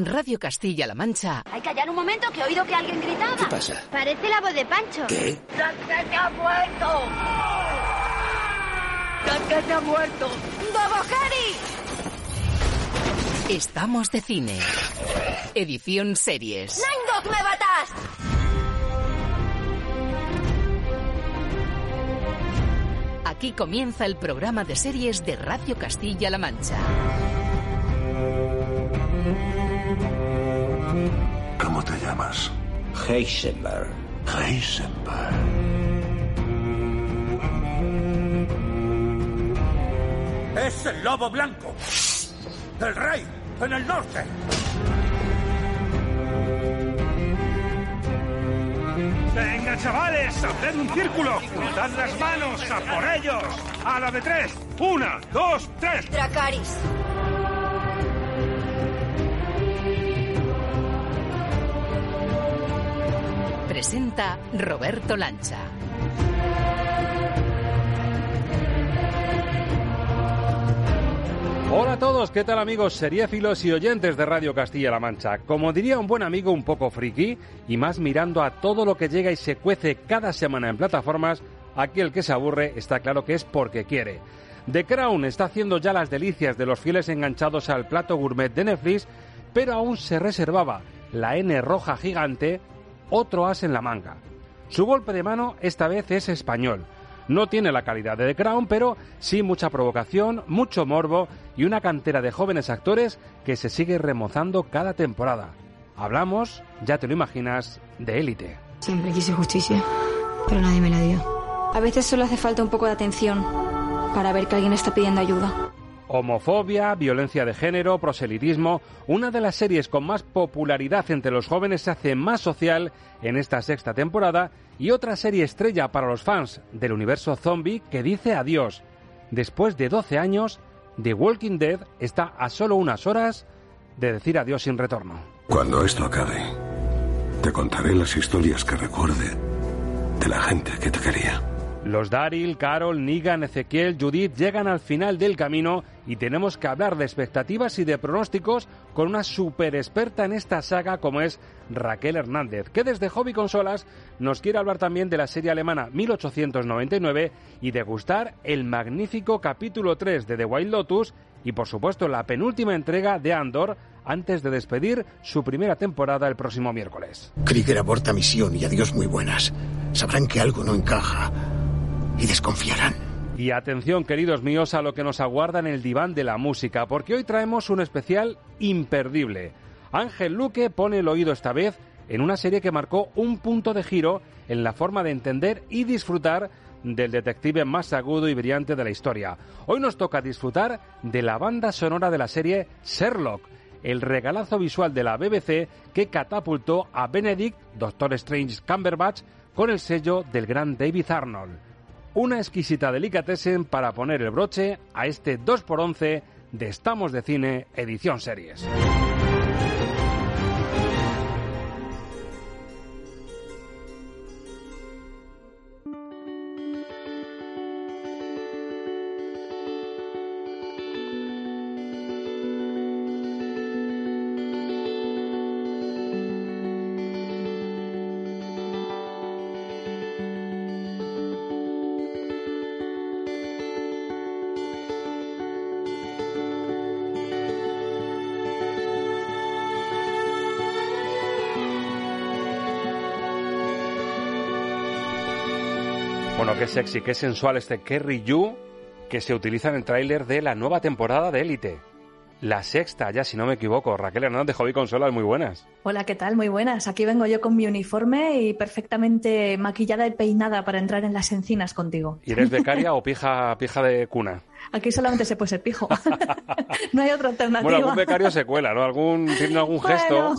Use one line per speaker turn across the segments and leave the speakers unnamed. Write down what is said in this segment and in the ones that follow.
En Radio Castilla-La Mancha.
Hay que callar un momento que he oído que alguien gritaba.
¿Qué pasa?
Parece la voz de Pancho.
¿Qué?
¡Que ha muerto! ¡Que ha muerto! ¡Bobo Harry!
Estamos de cine. Edición series.
¡Nine Dog me batas!
Aquí comienza el programa de series de Radio Castilla-La Mancha.
Heisenberg.
Heisenberg.
Es el lobo blanco. El rey en el norte. Venga, chavales, haced un círculo. Dad las manos, a por ellos. A la de tres. Una, dos, tres.
Dracaris.
Presenta Roberto Lancha.
Hola a todos, ¿qué tal amigos seriéfilos y oyentes de Radio Castilla-La Mancha? Como diría un buen amigo un poco friki, y más mirando a todo lo que llega y se cuece cada semana en plataformas, aquí el que se aburre está claro que es porque quiere. The Crown está haciendo ya las delicias de los fieles enganchados al plato gourmet de Netflix, pero aún se reservaba la N roja gigante, otro as en la manga. Su golpe de mano esta vez es español. No tiene la calidad de The Crown, pero sí mucha provocación, mucho morbo y una cantera de jóvenes actores que se sigue remozando cada temporada. Hablamos, ya te lo imaginas, de élite.
Siempre quise justicia, pero nadie me la dio. A veces solo hace falta un poco de atención para ver que alguien está pidiendo ayuda.
Homofobia, violencia de género, proselitismo, una de las series con más popularidad entre los jóvenes se hace más social en esta sexta temporada y otra serie estrella para los fans del universo zombie que dice adiós. Después de 12 años, The Walking Dead está a solo unas horas de decir adiós sin retorno.
Cuando esto acabe, te contaré las historias que recuerde de la gente que te quería.
Los Daryl, Carol, Negan, Ezequiel, Judith llegan al final del camino y tenemos que hablar de expectativas y de pronósticos con una super experta en esta saga como es Raquel Hernández, que desde Hobby Consolas nos quiere hablar también de la serie alemana 1899 y degustar el magnífico capítulo 3 de The Wild Lotus y por supuesto la penúltima entrega de Andor antes de despedir su primera temporada el próximo miércoles.
Krieger aborta misión y adiós muy buenas. Sabrán que algo no encaja y desconfiarán.
Y atención, queridos míos, a lo que nos aguarda en el diván de la música, porque hoy traemos un especial imperdible. Ángel Luque pone el oído esta vez en una serie que marcó un punto de giro en la forma de entender y disfrutar del detective más agudo y brillante de la historia. Hoy nos toca disfrutar de la banda sonora de la serie Sherlock, el regalazo visual de la BBC que catapultó a Benedict, Doctor Strange Cumberbatch, con el sello del gran David Arnold. Una exquisita delicatessen para poner el broche a este 2x11 de Estamos de Cine Edición Series. Qué sexy, qué sensual este Kerry You que se utiliza en el tráiler de la nueva temporada de Élite. La sexta, ya si no me equivoco. Raquel Hernández de Hobby Consolas, muy buenas.
Hola, ¿qué tal? Muy buenas. Aquí vengo yo con mi uniforme y perfectamente maquillada y peinada para entrar en las encinas contigo.
¿Y eres becaria o pija, pija de cuna?
Aquí solamente se puede ser pijo. no hay otra alternativa.
Bueno, algún becario se cuela, ¿no? Algún, tiene algún gesto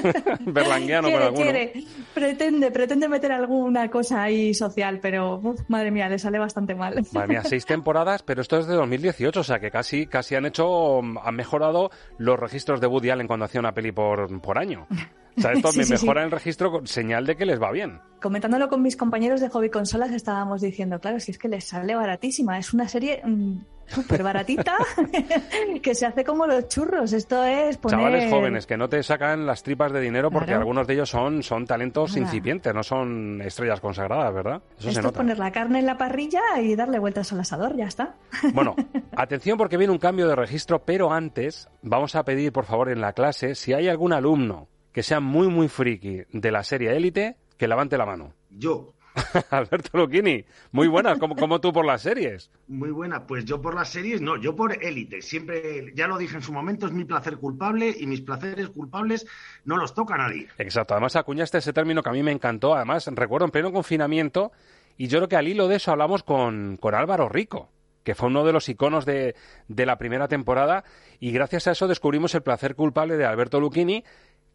berlanguiano con alguno.
Quiere. Pretende, pretende meter alguna cosa ahí social, pero uf, madre mía, le sale bastante mal.
Madre mía, seis temporadas, pero esto es de 2018, o sea que casi, casi han hecho, han mejorado los registros de Woody Allen cuando hacía una peli por, por año. O sea, esto
Sí,
me
sí,
mejora
sí.
el registro, con señal de que les va bien.
Comentándolo con mis compañeros de hobby consolas, estábamos diciendo, claro, si es que les sale baratísima. Es una serie mm, súper baratita que se hace como los churros. Esto es poner...
Chavales jóvenes que no te sacan las tripas de dinero porque
Claro.
algunos de ellos son, son talentos
Nada.
incipientes, no son estrellas consagradas, ¿verdad? Eso se
Esto es
nota.
poner la carne en la parrilla y darle vueltas al asador, ya está.
Bueno, atención porque viene un cambio de registro, pero antes vamos a pedir, por favor, en la clase, si hay algún alumno que sea muy, muy friki de la serie Élite, que levante la mano.
Yo,
Alberto Lucchini, muy buenas, como, como tú por las series.
muy buena. Pues yo por las series, no, yo por élite. Siempre, ya lo dije en su momento, es mi placer culpable y mis placeres culpables no los toca a nadie.
Exacto, además acuñaste ese término que a mí me encantó, además recuerdo en pleno confinamiento, y yo creo que al hilo de eso hablamos con, con Álvaro Rico, que fue uno de los iconos de, de la primera temporada, y gracias a eso descubrimos el placer culpable de Alberto Lucchini,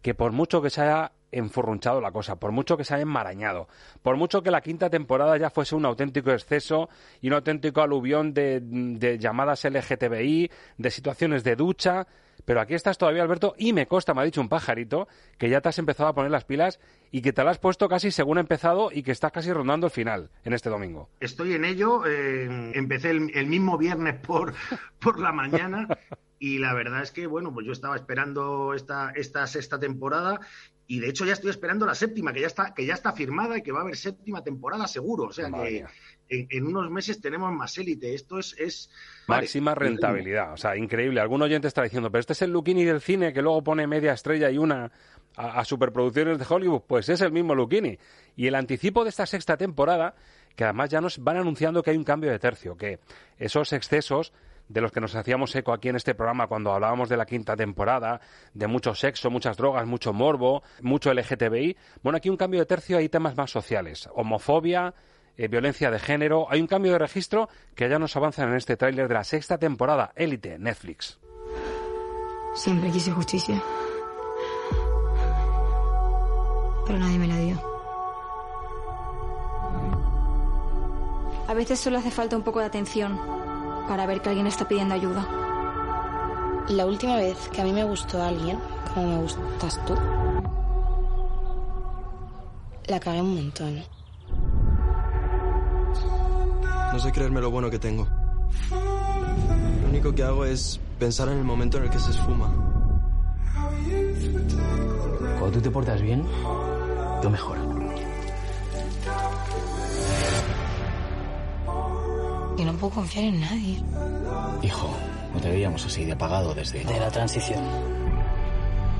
que por mucho que se haya enfurrunchado la cosa, por mucho que se haya enmarañado, por mucho que la quinta temporada ya fuese un auténtico exceso y un auténtico aluvión de, llamadas LGTBI, de situaciones de ducha, pero aquí estás todavía, Alberto, y me consta, me ha dicho un pajarito, que ya te has empezado a poner las pilas y que te las has puesto casi según ha empezado y que estás casi rondando el final en este domingo.
Estoy en ello. eh, empecé el, el mismo viernes por, por la mañana y la verdad es que, bueno, pues yo estaba esperando esta, esta sexta temporada y de hecho ya estoy esperando la séptima, que ya está, que ya está firmada y que va a haber séptima temporada seguro. O sea
Madre
que en, en unos meses tenemos más élite. Esto es... es vale.
Máxima rentabilidad, o sea, increíble. Algún oyente está diciendo, pero este es el Lucchini del cine que luego pone media estrella y una a, a superproducciones de Hollywood. Pues es el mismo Lucchini. Y el anticipo de esta sexta temporada, que además ya nos van anunciando que hay un cambio de tercio, que esos excesos de los que nos hacíamos eco aquí en este programa cuando hablábamos de la quinta temporada, de mucho sexo, muchas drogas, mucho morbo, mucho LGTBI. Bueno, aquí un cambio de tercio, hay temas más sociales, homofobia, eh, violencia de género. Hay un cambio de registro que ya nos avanzan en este tráiler de la sexta temporada, Élite, Netflix.
Siempre quise justicia. Pero nadie me la dio. A veces solo hace falta un poco de atención para ver que alguien está pidiendo ayuda.
La última vez que a mí me gustó alguien, como me gustas tú, la cagué un montón.
No sé creerme lo bueno que tengo. Lo único que hago es pensar en el momento en el que se esfuma.
Cuando tú te portas bien, tú mejoras.
Y no puedo confiar en nadie.
Hijo, no te veíamos así de apagado desde...
De la transición.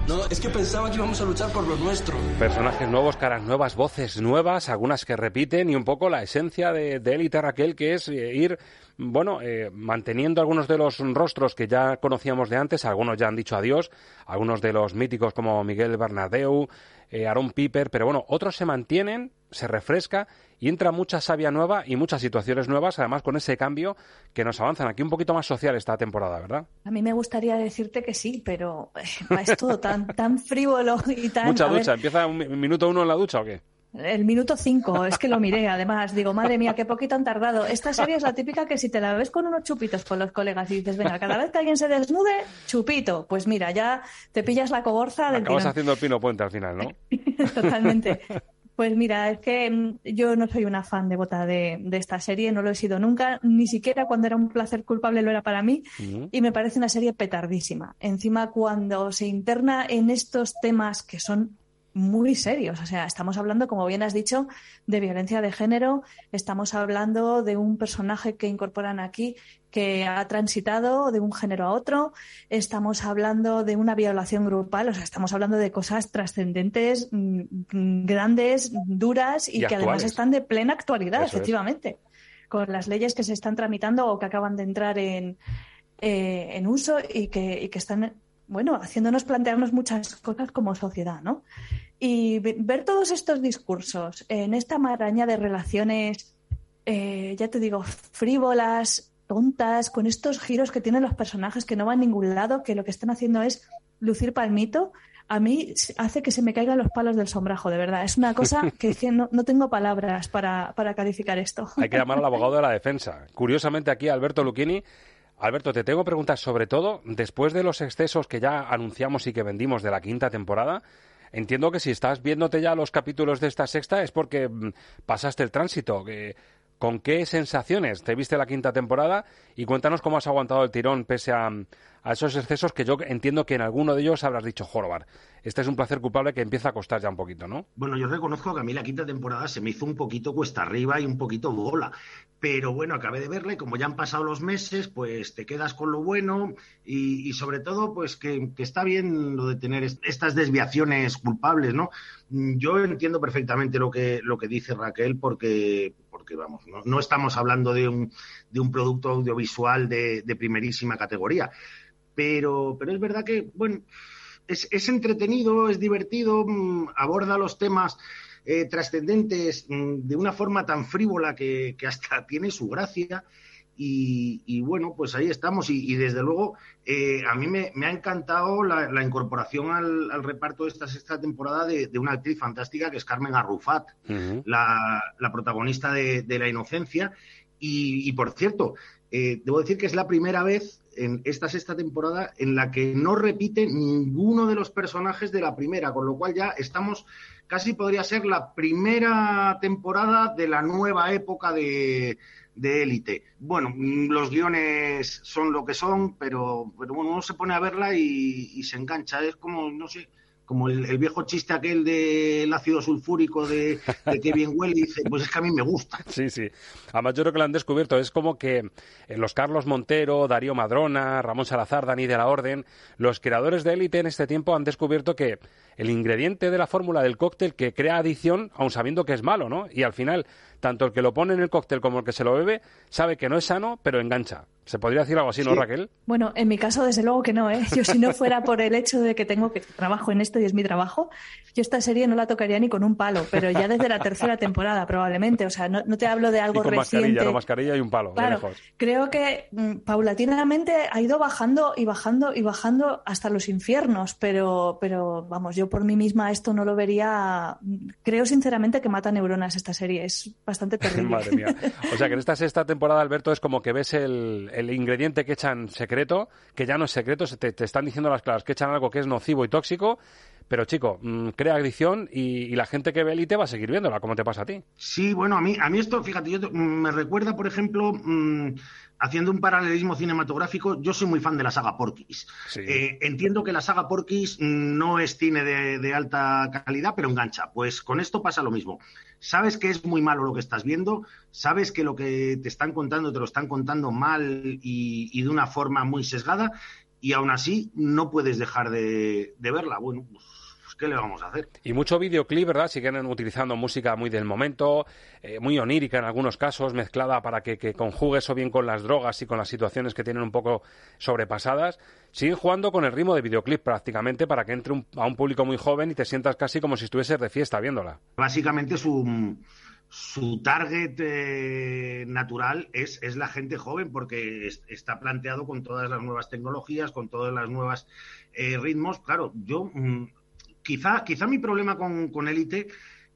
No, es que pensaba que íbamos a luchar por lo nuestro.
Personajes nuevos, caras nuevas, voces nuevas, algunas que repiten y un poco la esencia de, de Élite Raquel, que es eh, ir, bueno, eh, manteniendo algunos de los rostros que ya conocíamos de antes, algunos ya han dicho adiós, algunos de los míticos como Miguel Bernardeu, eh, Aaron Piper, pero bueno, otros se mantienen, se refresca y entra mucha savia nueva y muchas situaciones nuevas, además con ese cambio que nos avanzan aquí un poquito más social esta temporada, ¿verdad?
A mí me gustaría decirte que sí, pero eh, es todo tan, tan frívolo y tan...
Mucha
ver,
ducha, ¿empieza un mi- minuto uno en la ducha o qué?
El minuto cinco, es que lo miré, además. Digo, madre mía, qué poquito han tardado. Esta serie es la típica que si te la ves con unos chupitos con los colegas y dices, venga, cada vez que alguien se desnude, chupito. Pues mira, ya te pillas la cogorza del
Acabas
tirón.
haciendo el pino puente al final, ¿no?
Totalmente. Pues mira, es que mm, yo no soy una fan devota de, de esta serie, no lo he sido nunca, ni siquiera cuando era un placer culpable lo era para mí, y me parece una serie petardísima. Encima, cuando se interna en estos temas que son muy serios, o sea, estamos hablando, como bien has dicho, de violencia de género, estamos hablando de un personaje que incorporan aquí que ha transitado de un género a otro, estamos hablando de una violación grupal, o sea, estamos hablando de cosas trascendentes, mm, grandes, duras y,
Y
que además están de plena actualidad,
Eso es.
efectivamente, con las leyes que se están tramitando o que acaban de entrar en, eh, en uso y que, y que están, bueno, haciéndonos plantearnos muchas cosas como sociedad, ¿no? Y ve- ver todos estos discursos en esta maraña de relaciones, eh, ya te digo, frívolas, tontas, con estos giros que tienen los personajes que no van a ningún lado, que lo que están haciendo es lucir palmito, a mí hace que se me caigan los palos del sombrajo, de verdad. Es una cosa que no, no tengo palabras para, para calificar esto.
Hay que llamar al abogado de la defensa. Curiosamente aquí Alberto Lucchini Alberto, te tengo preguntas sobre todo después de los excesos que ya anunciamos y que vendimos de la quinta temporada. Entiendo que si estás viéndote ya los capítulos de esta sexta es porque mm, pasaste el tránsito. ¿Con qué sensaciones te viste la quinta temporada? Y cuéntanos cómo has aguantado el tirón pese a, esos excesos que yo entiendo que en alguno de ellos habrás dicho, Jorobar, este es un placer culpable que empieza a costar ya un poquito, ¿no?
Bueno, yo reconozco que a mí la quinta temporada se me hizo un poquito cuesta arriba y un poquito bola. Pero bueno, acabé de verla y como ya han pasado los meses, pues te quedas con lo bueno y, sobre todo, pues que, está bien lo de tener estas desviaciones culpables, ¿no? Yo entiendo perfectamente lo que, lo que dice Raquel porque, porque vamos, no, estamos hablando de un, de un producto audiovisual de, primerísima categoría. Pero, pero es verdad que, bueno, es, es entretenido, es divertido, mm, aborda los temas eh, trascendentes mm, de una forma tan frívola que, hasta tiene su gracia. Y, bueno, pues ahí estamos. Y, desde luego, eh, a mí me, ha encantado la, incorporación al, reparto de esta sexta temporada de, una actriz fantástica que es Carmen Arrufat, la, protagonista de, La Inocencia. Y, por cierto, eh, debo decir que es la primera vez en esta sexta temporada en la que no repite ninguno de los personajes de la primera, con lo cual ya estamos casi podría ser la primera temporada de la nueva época de, élite. Bueno, los guiones son lo que son, pero, pero bueno, uno se pone a verla y, se engancha. Es como, no sé, como el, viejo chiste aquel del ácido sulfúrico de, que bien huele y dice, pues es que a mí me gusta.
Sí, sí. Además yo creo que lo han descubierto. Es como que los Carlos Montero, Darío Madrona, Ramón Salazar, Dani de la Orden, los creadores de élite en este tiempo han descubierto que el ingrediente de la fórmula del cóctel que crea adicción, aun sabiendo que es malo, ¿no? Y al final, tanto el que lo pone en el cóctel como el que se lo bebe, sabe que no es sano, pero engancha. ¿Se podría decir algo así, no, Raquel?
Bueno, en mi caso, desde luego que no, ¿eh? Yo si no fuera por el hecho de que tengo que trabajo en esto y es mi trabajo, yo esta serie no la tocaría ni con un palo, pero ya desde la tercera temporada probablemente. O sea, no, te hablo de algo
y con
reciente.
mascarilla, no mascarilla y un palo.
Claro, creo que mm, paulatinamente ha ido bajando y bajando y bajando hasta los infiernos, pero, pero vamos, yo por mí misma esto no lo vería. Creo sinceramente que mata neuronas esta serie. Es bastante terrible.
Madre mía. O sea que en esta sexta temporada, Alberto, es como que ves el el ingrediente que echan secreto, que ya no es secreto, te, te están diciendo las claras que echan algo que es nocivo y tóxico, pero chico, mm, crea adicción y, la gente que ve Elite va a seguir viéndola, como te pasa a ti.
Sí, bueno, a mí, a mí esto, fíjate, yo, mm, me recuerda, por ejemplo, mm, haciendo un paralelismo cinematográfico, yo soy muy fan de la saga Porky's. Eh, entiendo que la saga Porky's no es cine de, alta calidad, pero engancha. Pues con esto pasa lo mismo. Sabes que es muy malo lo que estás viendo, sabes que lo que te están contando te lo están contando mal y, de una forma muy sesgada, y aún así no puedes dejar de, de verla. Bueno, pues ¿qué le vamos a hacer?
Y mucho videoclip, ¿verdad? Siguen utilizando música muy del momento, eh, muy onírica en algunos casos, mezclada para que, conjugue eso bien con las drogas y con las situaciones que tienen un poco sobrepasadas. Siguen jugando con el ritmo de videoclip prácticamente para que entre a un público muy joven y te sientas casi como si estuvieses de fiesta viéndola.
Básicamente su su target eh, natural es, es, la gente joven porque está planteado con todas las nuevas tecnologías, con todas las nuevas eh, ritmos. Claro, yo mm, quizá, quizá mi problema con, con Elite,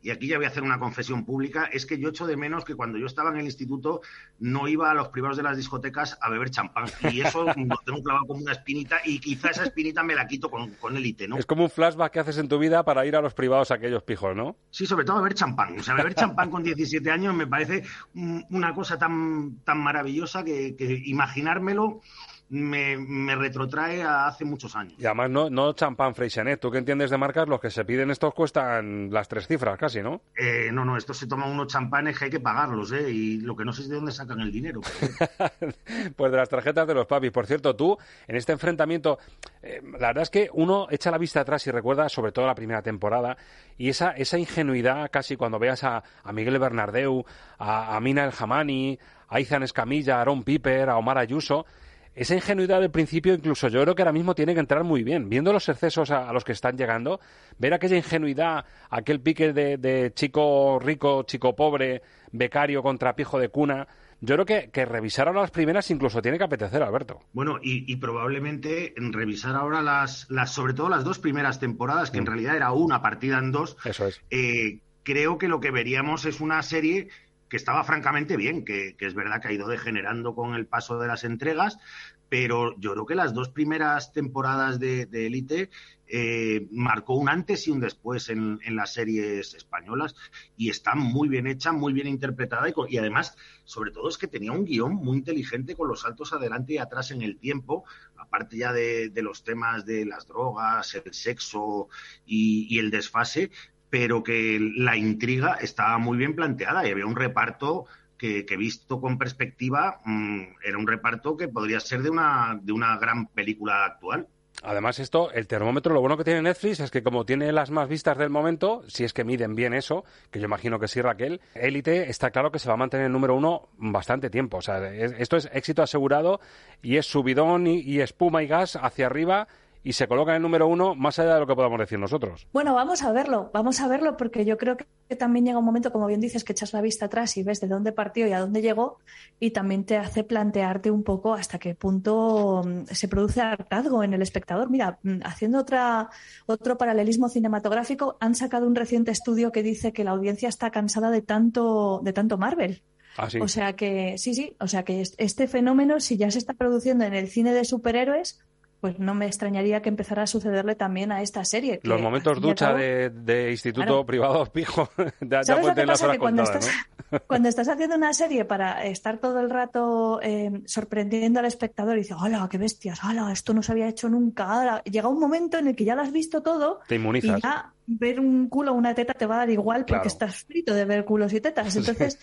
y aquí ya voy a hacer una confesión pública, es que yo echo de menos que cuando yo estaba en el instituto no iba a los privados de las discotecas a beber champán. Y eso lo tengo clavado como una espinita y quizá esa espinita me la quito con, con ¿no?
Es como un flashback que haces en tu vida para ir a los privados a aquellos pijos, ¿no?
Sí, sobre todo a beber champán. O sea, beber champán con 17 años me parece una cosa tan, tan maravillosa que, que imaginármelo me, me, retrotrae a hace muchos años.
Y además no, no champán Freixenet. ¿Tú qué entiendes de marcas? Los que se piden estos cuestan las tres cifras casi, ¿no?
Eh, no, no, estos se toman unos champanes que hay que pagarlos, ¿eh? Y lo que no sé es de dónde sacan el dinero.
pues de las tarjetas de los papis. Por cierto, tú, en este enfrentamiento, eh, la verdad es que uno echa la vista atrás y recuerda sobre todo la primera temporada y esa, esa ingenuidad casi cuando veas a, a Miguel Bernardeu, a, a Mina El Jamani, a Izan Escamilla, a Aaron Piper, a Omar Ayuso esa ingenuidad del principio, incluso yo creo que ahora mismo tiene que entrar muy bien. Viendo los excesos a, los que están llegando, ver aquella ingenuidad, aquel pique de, chico rico, chico pobre, becario contra pijo de cuna, yo creo que, que revisar ahora las primeras incluso tiene que apetecer, Alberto.
Bueno, y, y probablemente revisar ahora las, las, sobre todo las dos primeras temporadas, que en realidad era una partida en dos.
Eso es.
Eh, creo que lo que veríamos es una serie que estaba francamente bien, que, es verdad que ha ido degenerando con el paso de las entregas, pero yo creo que las dos primeras temporadas de Élite eh, marcó un antes y un después en, las series españolas y está muy bien hecha, muy bien interpretada y, además, sobre todo, es que tenía un guion muy inteligente con los saltos adelante y atrás en el tiempo, aparte ya de, los temas de las drogas, el sexo y el desfase, pero que la intriga estaba muy bien planteada y había un reparto que, visto con perspectiva mmm, era un reparto que podría ser de una, de una gran película actual.
Además, esto, el termómetro, lo bueno que tiene Netflix es que como tiene las más vistas del momento, si es que miden bien eso, que yo imagino que sí, Raquel, Élite está claro que se va a mantener en número uno bastante tiempo. O sea, es, esto es éxito asegurado y es subidón y espuma y gas hacia arriba y se coloca en el número uno más allá de lo que podamos decir nosotros.
Bueno, vamos a verlo, vamos a verlo porque yo creo que también llega un momento, como bien dices, que echas la vista atrás y ves de dónde partió y a dónde llegó y también te hace plantearte un poco hasta qué punto mm, se produce hartazgo en el espectador. Mira, mm, haciendo otra, otro paralelismo cinematográfico, han sacado un reciente estudio que dice que la audiencia está cansada de tanto, de tanto Marvel.
Ah, sí.
O sea que, sí, sí, o sea que este fenómeno, si ya se está produciendo en el cine de superhéroes, pues no me extrañaría que empezara a sucederle también a esta serie.
Los momentos ducha de, de, instituto claro. privado pijo, ya, ya
¿Sabes lo que pasa? Que cuando, estás,
¿no?
Cuando estás haciendo una serie para estar todo el rato eh, sorprendiendo al espectador y dices, hola, qué bestias, hola, esto no se había hecho nunca, hola. llega un momento en el que ya lo has visto todo
Te inmunizas.
y ya ver un culo o una teta te va a dar igual porque
Claro.
estás frito de ver culos y tetas. Entonces,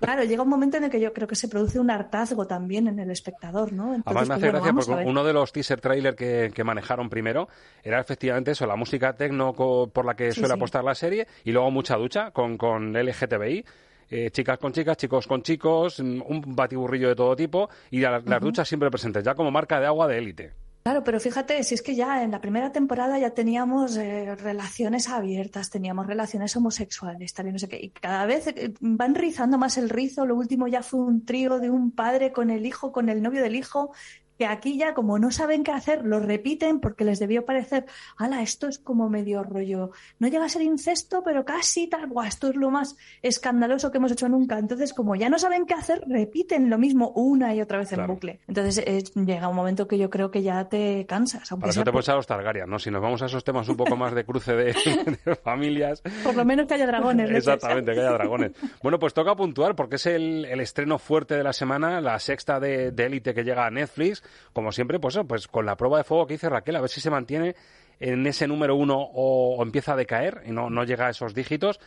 claro, llega un momento en el que yo creo que se produce un hartazgo también en el espectador, ¿no? Entonces,
Además me hace
pues, bueno,
porque uno de los teaser trailer que, que manejaron primero era efectivamente eso, la música tecno por la que
Sí,
suele
sí.
apostar la serie y luego mucha ducha con, con LGTBI. Eh, chicas con chicas, chicos con chicos, mm, un batiburrillo de todo tipo y la- las duchas siempre presentes, ya como marca de agua de élite.
Claro, pero fíjate, si es que ya en la primera temporada ya teníamos eh, relaciones abiertas, teníamos relaciones homosexuales, tal y no sé qué, y cada vez eh, van rizando más el rizo. Lo último ya fue un trío de un padre con el hijo, con el novio del hijo, que aquí ya como no saben qué hacer, lo repiten porque les debió parecer, ala, esto es como medio rollo, no llega a ser incesto, pero casi tal, Buah, esto es lo más escandaloso que hemos hecho nunca. Entonces, como ya no saben qué hacer, repiten lo mismo una y otra vez en bucle. Entonces, eh, llega un momento que yo creo que ya te cansas,
Para eso te pones a los Targaryen, ¿no? Si nos vamos a esos temas un poco más de cruce de, de familias,
por lo menos que haya dragones. leches.
Exactamente, que haya dragones. Bueno, pues toca puntuar porque es el, el estreno fuerte de la semana, la sexta de, de Élite que llega a Netflix. Como siempre, pues, pues con la prueba de fuego que dice Raquel, a ver si se mantiene en ese número uno o, o empieza a decaer y no, no llega a esos dígitos.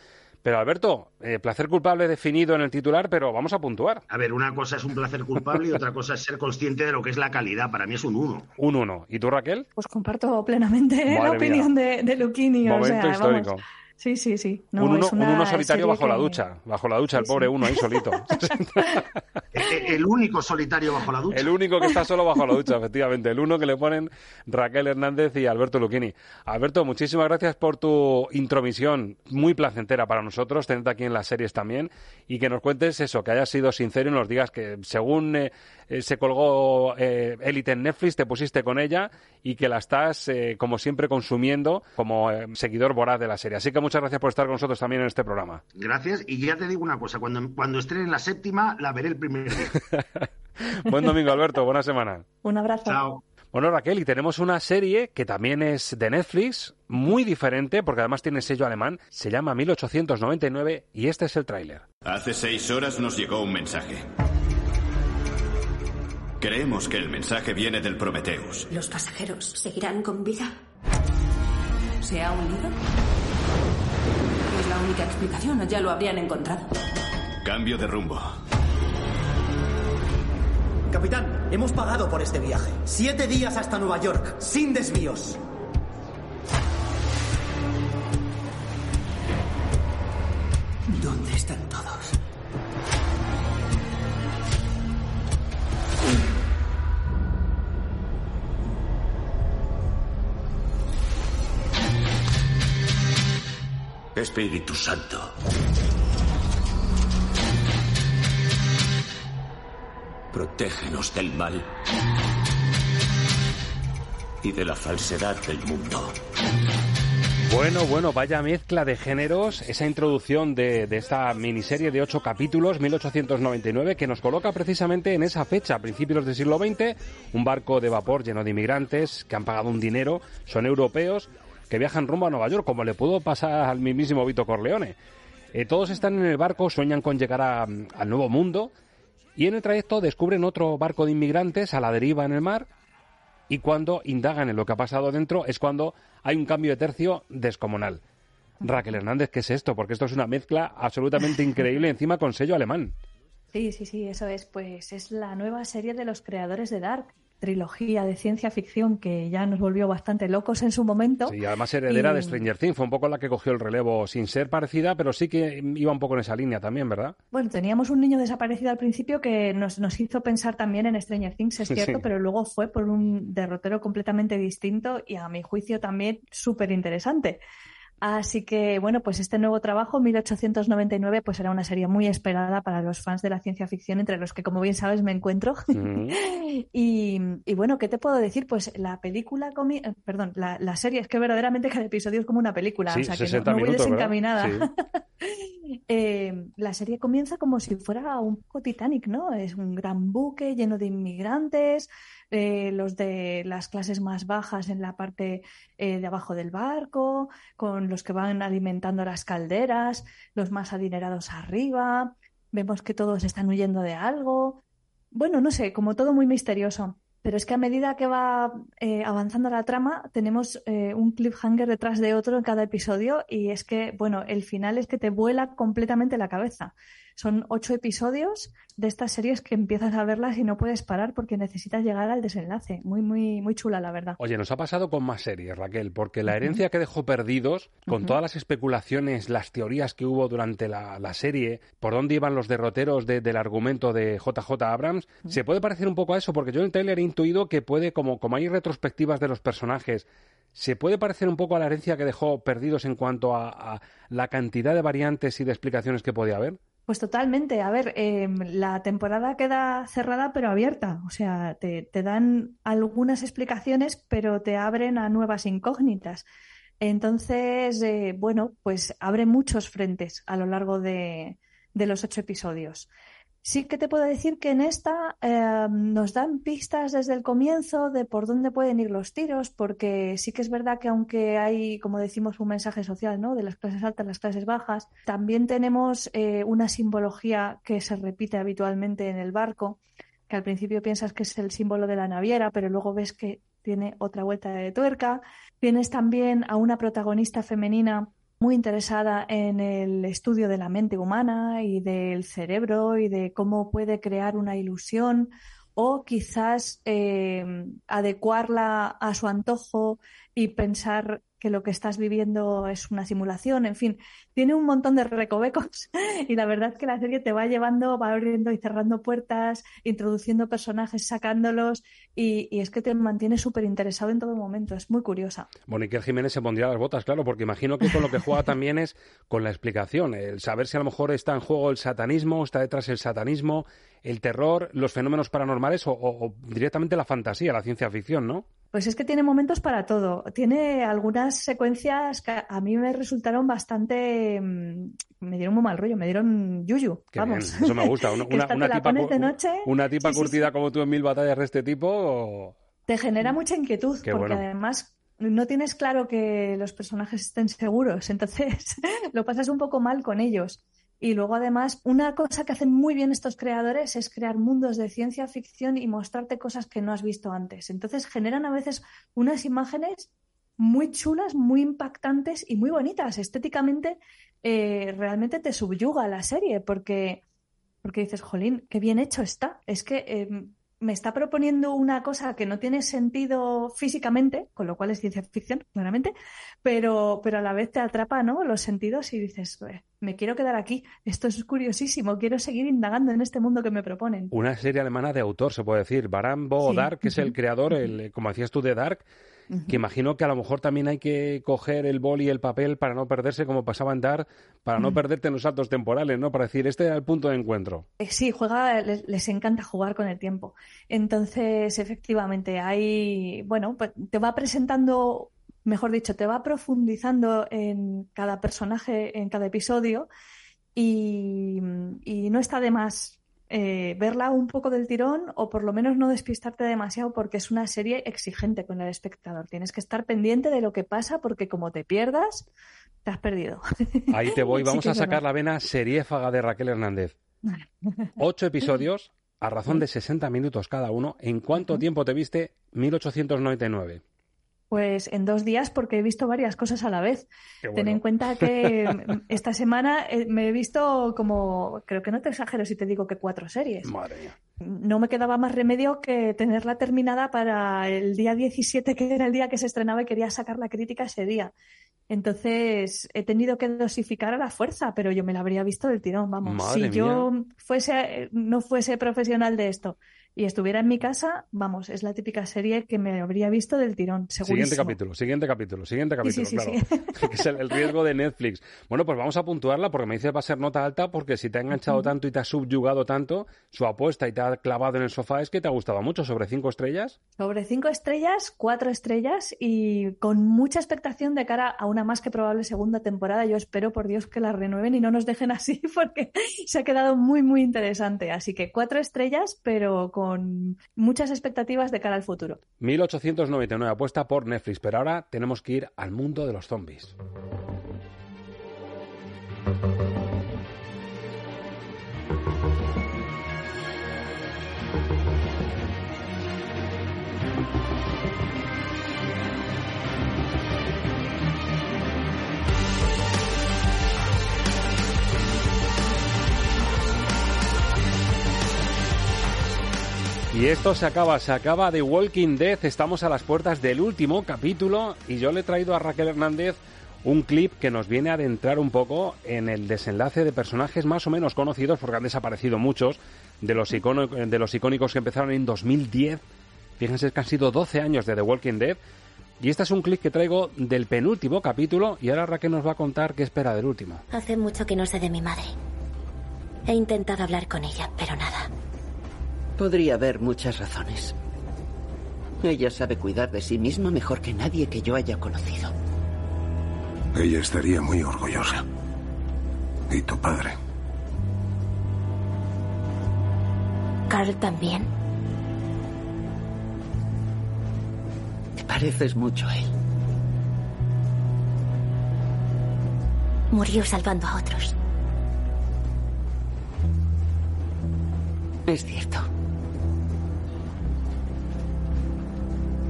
Pero Alberto, eh, placer culpable definido en el titular, pero vamos a puntuar.
A ver, una cosa es un placer culpable y otra cosa es ser consciente de lo que es la calidad. Para mí es un uno.
Un uno. ¿Y tú, Raquel?
Pues comparto plenamente
Madre
la
mía.
opinión de, de Luquini. o
Momento
sea,
histórico.
vamos. Sí, sí, sí. No,
un, uno,
es
un
una
uno solitario bajo la ducha. Bajo la ducha, el
Sí,
pobre
sí.
uno ahí solito.
El, el único solitario bajo la ducha.
El único que está solo bajo la ducha, efectivamente. El uno que le ponen Raquel Hernández y Alberto Luquini. Alberto, muchísimas gracias por tu intromisión. Muy placentera para nosotros, tenerte aquí en las series también. Y que nos cuentes eso, que hayas sido sincero y nos digas que según eh, eh, se colgó eh, Élite en Netflix, te pusiste con ella y que la estás, eh, como siempre, consumiendo como eh, seguidor voraz de la serie. Así que muchas gracias por estar con nosotros también en este programa.
Gracias. Y ya te digo una cosa, cuando, cuando estrenen la séptima, la veré el primer día.
Buen domingo, Alberto. Buena semana.
Un abrazo.
Chao.
Bueno, Raquel, y tenemos una serie que también es de Netflix, muy diferente, porque además tiene sello alemán, se llama 1899 y este es el tráiler.
Hace seis horas nos llegó un mensaje. Creemos que el mensaje viene del Prometheus.
¿Los pasajeros seguirán con vida? ¿Se ha hundido? Es la única explicación, o ya lo habrían encontrado.
Cambio de rumbo.
Capitán, hemos pagado por este viaje. Siete días hasta Nueva York, sin desvíos. ¿Dónde están
Espíritu Santo.
Protégenos del mal y de la falsedad del mundo.
Bueno, bueno, vaya mezcla de géneros, esa introducción de, de, esta miniserie de ocho capítulos, 1899, que nos coloca precisamente en esa fecha, a principios del siglo XX, un barco de vapor lleno de inmigrantes que han pagado un dinero, son europeos, que viajan rumbo a Nueva York, como le pudo pasar al mismísimo Vito Corleone. Eh, todos están en el barco, sueñan con llegar a, al nuevo mundo, y en el trayecto descubren otro barco de inmigrantes a la deriva en el mar, y cuando indagan en lo que ha pasado dentro es cuando hay un cambio de tercio descomunal. Raquel Hernández, ¿qué es esto? Porque esto es una mezcla absolutamente increíble, encima con sello alemán.
Sí, sí, sí, eso es. Pues es la nueva serie de los creadores de Dark, trilogía de ciencia ficción que ya nos volvió bastante locos en su momento.
Sí, además heredera
y...
de Stranger Things, fue un poco la que cogió el relevo sin ser parecida, pero sí que iba un poco en esa línea también, ¿verdad?
Bueno, teníamos un niño desaparecido al principio que nos, nos hizo pensar también en Stranger Things, es cierto, sí. pero luego fue por un derrotero completamente distinto y a mi juicio también súper interesante. Así que, bueno, pues este nuevo trabajo, 1899, pues era una serie muy esperada para los fans de la ciencia ficción, entre los que, como bien sabes, me encuentro. Y, y, bueno, ¿qué te puedo decir? Pues la película, comi eh, perdón, la, la, serie es que verdaderamente cada episodio es como una película,
sí,
o sea que no, no voy desencaminada. Sí. eh, la serie comienza como si fuera un poco Titanic, ¿no? Es un gran buque lleno de inmigrantes, eh, los de las clases más bajas en la parte eh, de abajo del barco, con los que van alimentando las calderas, los más adinerados arriba, vemos que todos están huyendo de algo. Bueno, no sé, como todo muy misterioso. Pero es que a medida que va eh, avanzando la trama, tenemos eh, un cliffhanger detrás de otro en cada episodio y es que, bueno, el final es que te vuela completamente la cabeza. Son ocho episodios de estas series que empiezas a verlas y no puedes parar porque necesitas llegar al desenlace. Muy, muy, muy chula, la verdad.
Oye, nos ha pasado con más series, Raquel, porque la herencia uh -huh. que dejó Perdidos, con uh -huh. todas las especulaciones, las teorías que hubo durante la, la serie, por dónde iban los derroteros de, del argumento de JJ Abrams, uh -huh. se puede parecer un poco a eso, porque yo en el trailer he intuido que puede, como, como hay retrospectivas de los personajes, ¿Se puede parecer un poco a la herencia que dejó Perdidos en cuanto a, a, la cantidad de variantes y de explicaciones que podía haber?
Pues totalmente. A ver, eh, la temporada queda cerrada pero abierta. O sea, te, dan algunas explicaciones pero te abren a nuevas incógnitas. Entonces, eh, bueno, pues abre muchos frentes a lo largo de los ocho episodios. Sí que te puedo decir que en esta eh, nos dan pistas desde el comienzo de por dónde pueden ir los tiros, porque sí que es verdad que aunque hay, como decimos, un mensaje social, ¿no? De las clases altas, las clases bajas, también tenemos eh, una simbología que se repite habitualmente en el barco, que al principio piensas que es el símbolo de la naviera, pero luego ves que tiene otra vuelta de tuerca. Tienes también a una protagonista femenina muy interesada en el estudio de la mente humana y del cerebro y de cómo puede crear una ilusión o quizás eh, adecuarla a su antojo y pensar que lo que estás viviendo es una simulación, en fin, tiene un montón de recovecos y la verdad es que la serie te va llevando, va abriendo y cerrando puertas, introduciendo personajes, sacándolos y, es que te mantiene súper interesado en todo momento, es muy curiosa.
Bueno, y que Jiménez se pondría las botas, claro, porque imagino que con lo que juega también es con la explicación, el saber si a lo mejor está en juego el satanismo, está detrás el satanismo, el terror, los fenómenos paranormales o, o, o directamente la fantasía, la ciencia ficción, ¿no?
Pues es que tiene momentos para todo. Tiene algunas secuencias que a mí me resultaron bastante. Mm, me dieron muy mal rollo, me dieron yuyu.
Qué
vamos.
Bien. Eso me gusta. Una, una, una tipa,
de noche,
una tipa
sí,
curtida
sí, sí.
como tú en mil batallas de este tipo. O...
Te genera mucha inquietud,
Qué
porque
bueno.
además no tienes claro que los personajes estén seguros. Entonces lo pasas un poco mal con ellos. Y luego, además, una cosa que hacen muy bien estos creadores es crear mundos de ciencia ficción y mostrarte cosas que no has visto antes. Entonces, generan a veces unas imágenes muy chulas, muy impactantes y muy bonitas. Estéticamente, eh, realmente te subyuga la serie porque, porque dices, jolín, qué bien hecho está. Es que eh, me está proponiendo una cosa que no tiene sentido físicamente, con lo cual es ciencia ficción, claramente, pero, pero a la vez te atrapa ¿no? los sentidos y dices, me quiero quedar aquí, esto es curiosísimo, quiero seguir indagando en este mundo que me proponen.
Una serie alemana de autor, se puede decir, Baran Bo sí. Dark, que es el creador, el, como decías tú, de Dark, que imagino que a lo mejor también hay que coger el boli y el papel para no perderse como pasaba en Dar, para no perderte en los saltos temporales, ¿no? Para decir, este era el punto de encuentro.
Eh, Sí, juega, les, les encanta jugar con el tiempo. Entonces, efectivamente, hay, bueno, pues te va presentando, mejor dicho, te va profundizando en cada personaje, en cada episodio, y, y no está de más eh, verla un poco del tirón o por lo menos no despistarte demasiado porque es una serie exigente con el espectador. Tienes que estar pendiente de lo que pasa porque como te pierdas, te has perdido.
Ahí te voy, vamos a sacar
verdad.
la vena seriéfaga de Raquel Hernández. Ocho episodios a razón de 60 minutos cada uno. ¿En cuánto tiempo te viste 1899?
Pues en dos días porque he visto varias cosas a la vez. Ten en cuenta que mm, esta semana eh, me he visto como, creo que no te exagero si te digo que cuatro series.
Madre mía.
No me quedaba más remedio que tenerla terminada para el día 17, que era el día que se estrenaba y quería sacar la crítica ese día. Entonces he tenido que dosificar a la fuerza, pero yo me la habría visto del tirón, vamos.
Madre
si yo fuese, no fuese profesional de esto y estuviera en mi casa, vamos, es la típica serie que me habría visto del tirón, segurísimo.
Siguiente capítulo, siguiente capítulo, siguiente
Sí,
capítulo,
sí, sí,
claro. que es el, el riesgo de Netflix. Bueno, pues vamos a puntuarla porque me dices va a ser nota alta porque si te ha enganchado tanto y te ha subyugado tanto, su apuesta y te ha clavado en el sofá es que te ha gustado mucho. ¿Sobre cinco estrellas?
Sobre cinco estrellas, cuatro estrellas y con mucha expectación de cara a una más que probable segunda temporada. Yo espero, por Dios, que la renueven y no nos dejen así porque se ha quedado muy, muy interesante. Así que cuatro estrellas, pero con muchas expectativas de cara al futuro.
1899 apuesta por Netflix, pero ahora tenemos que ir al mundo de los zombies. Y esto se acaba, se acaba de Walking Dead. Estamos a las puertas del último capítulo y yo le he traído a Raquel Hernández un clip que nos viene a adentrar un poco en el desenlace de personajes más o menos conocidos, porque han desaparecido muchos de los, icono- de los icónicos que empezaron en 2010. Fíjense que han sido 12 años de The Walking Dead. Y este es un clip que traigo del penúltimo capítulo y ahora Raquel nos va a contar qué espera del último.
Hace mucho que no sé de mi madre. He intentado hablar con ella, pero nada.
Podría haber muchas razones. Ella sabe cuidar de sí misma mejor que nadie que yo haya conocido.
Ella estaría muy orgullosa. Y tu padre.
Carl también.
Te pareces mucho a él.
Murió salvando a otros.
Es cierto.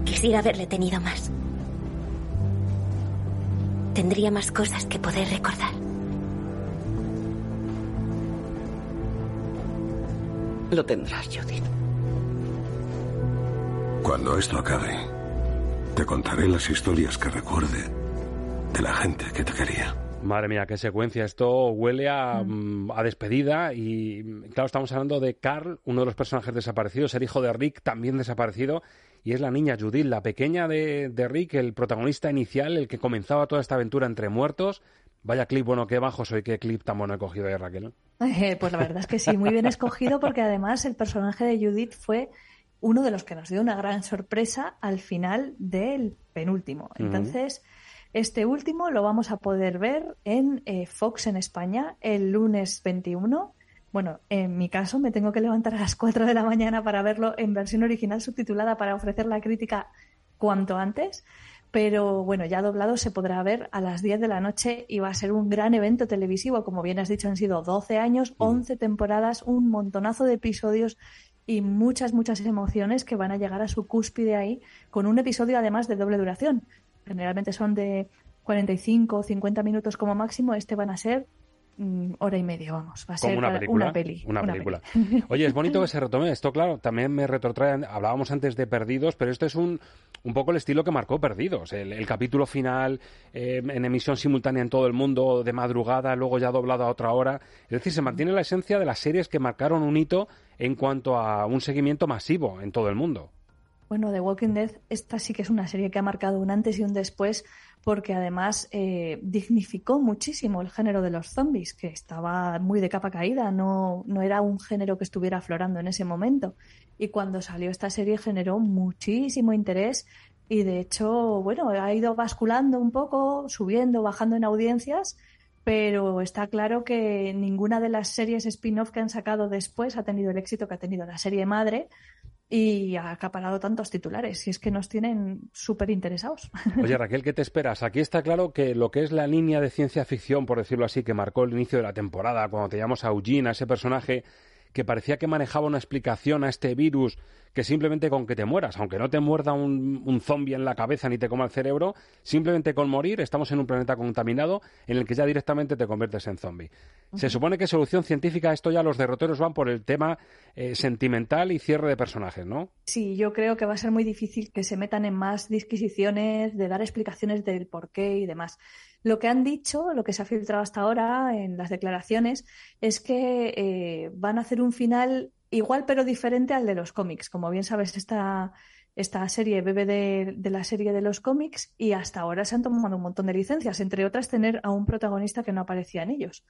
Quisiera haberle tenido más. Tendría más cosas que poder recordar.
Lo tendrás, Judith.
Cuando esto acabe, te contaré las historias que recuerde de la gente que te quería.
Madre mía, qué secuencia. Esto huele a, mm, a despedida y, claro, estamos hablando de Carl, uno de los personajes desaparecidos, el hijo de Rick, también desaparecido, y es la niña Judith, la pequeña de, de Rick, el protagonista inicial, el que comenzaba toda esta aventura entre muertos. Vaya clip, bueno, qué bajo soy, qué clip tan bueno he cogido ahí, Raquel.
Eh, pues la verdad es que sí, muy bien escogido porque además el personaje de Judith fue uno de los que nos dio una gran sorpresa al final del penúltimo. Entonces, este último lo vamos a poder ver en eh, Fox en España el lunes 21. Bueno, en mi caso me tengo que levantar a las 4 de la mañana para verlo en versión original subtitulada para ofrecer la crítica cuanto antes. Pero bueno, ya doblado se podrá ver a las 10 de la noche y va a ser un gran evento televisivo. Como bien has dicho, han sido 12 años, 11 temporadas, un montonazo de episodios y muchas, muchas emociones que van a llegar a su cúspide ahí con un episodio además de doble duración. Generalmente son de 45 o 50 minutos como máximo. Este van a ser mm, hora y media, vamos. Va a
Como
ser
una película.
una peli.
Una
una
película.
peli.
Oye, es bonito que se retome esto, claro. También me retrotrae, hablábamos antes de Perdidos, pero esto es un, un poco el estilo que marcó Perdidos. El, el capítulo final eh, en emisión simultánea en todo el mundo, de madrugada, luego ya doblado a otra hora. Es decir, se mantiene la esencia de las series que marcaron un hito en cuanto a un seguimiento masivo en todo el mundo.
Bueno, The Walking Dead, esta sí que es una serie que ha marcado un antes y un después, porque además eh, dignificó muchísimo el género de los zombies, que estaba muy de capa caída, no, no era un género que estuviera aflorando en ese momento. Y cuando salió esta serie generó muchísimo interés y de hecho, bueno, ha ido basculando un poco, subiendo, bajando en audiencias, pero está claro que ninguna de las series spin-off que han sacado después ha tenido el éxito que ha tenido la serie madre y ha acaparado tantos titulares. Y es que nos tienen súper interesados.
Oye, Raquel, ¿qué te esperas? Aquí está claro que lo que es la línea de ciencia ficción, por decirlo así, que marcó el inicio de la temporada, cuando teníamos a Eugene, a ese personaje que parecía que manejaba una explicación a este virus que simplemente con que te mueras, aunque no te muerda un, un zombie en la cabeza ni te coma el cerebro, simplemente con morir estamos en un planeta contaminado en el que ya directamente te conviertes en zombie. Se supone que solución científica esto ya los derroteros van por el tema eh, sentimental y cierre de personajes, ¿no?
Sí, yo creo que va a ser muy difícil que se metan en más disquisiciones de dar explicaciones del por qué y demás. Lo que han dicho, lo que se ha filtrado hasta ahora en las declaraciones, es que eh, van a hacer un final igual pero diferente al de los cómics. Como bien sabes, esta, esta serie bebe de, la serie de los cómics y hasta ahora se han tomado un montón de licencias, entre otras tener a un protagonista que no aparecía en ellos.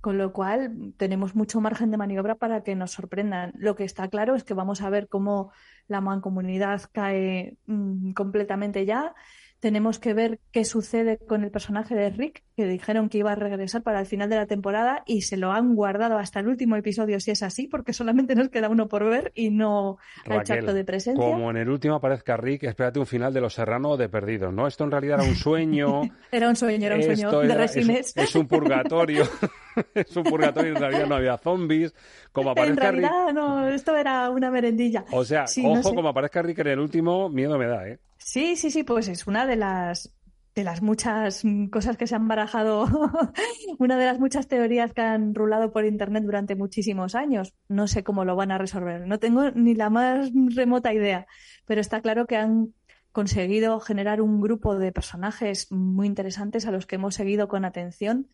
Con lo cual tenemos mucho margen de maniobra para que nos sorprendan. Lo que está claro es que vamos a ver cómo la mancomunidad cae mmm, completamente ya tenemos que ver qué sucede con el personaje de Rick, que dijeron que iba a regresar para el final de la temporada y se lo han guardado hasta el último episodio si es así, porque solamente nos queda uno por ver y no
Raquel,
acto de presencia.
Como en el último aparezca Rick, espérate un final de Los Serrano o de Perdidos, ¿no? Esto en realidad era un sueño.
era un sueño, era un sueño de resines.
Es, es un purgatorio. es un purgatorio, en realidad no había zombies. Como
en
aparezca Rick.
realidad, no, esto era una merendilla.
O sea,
Sí, no
ojo,
sé.
como aparezca Rick en el último, miedo me da, ¿eh?
Sí, sí, sí, pues es una de las de las muchas cosas que se han barajado, una de las muchas teorías que han rulado por internet durante muchísimos años. No sé cómo lo van a resolver, no tengo ni la más remota idea, pero está claro que han conseguido generar un grupo de personajes muy interesantes a los que hemos seguido con atención.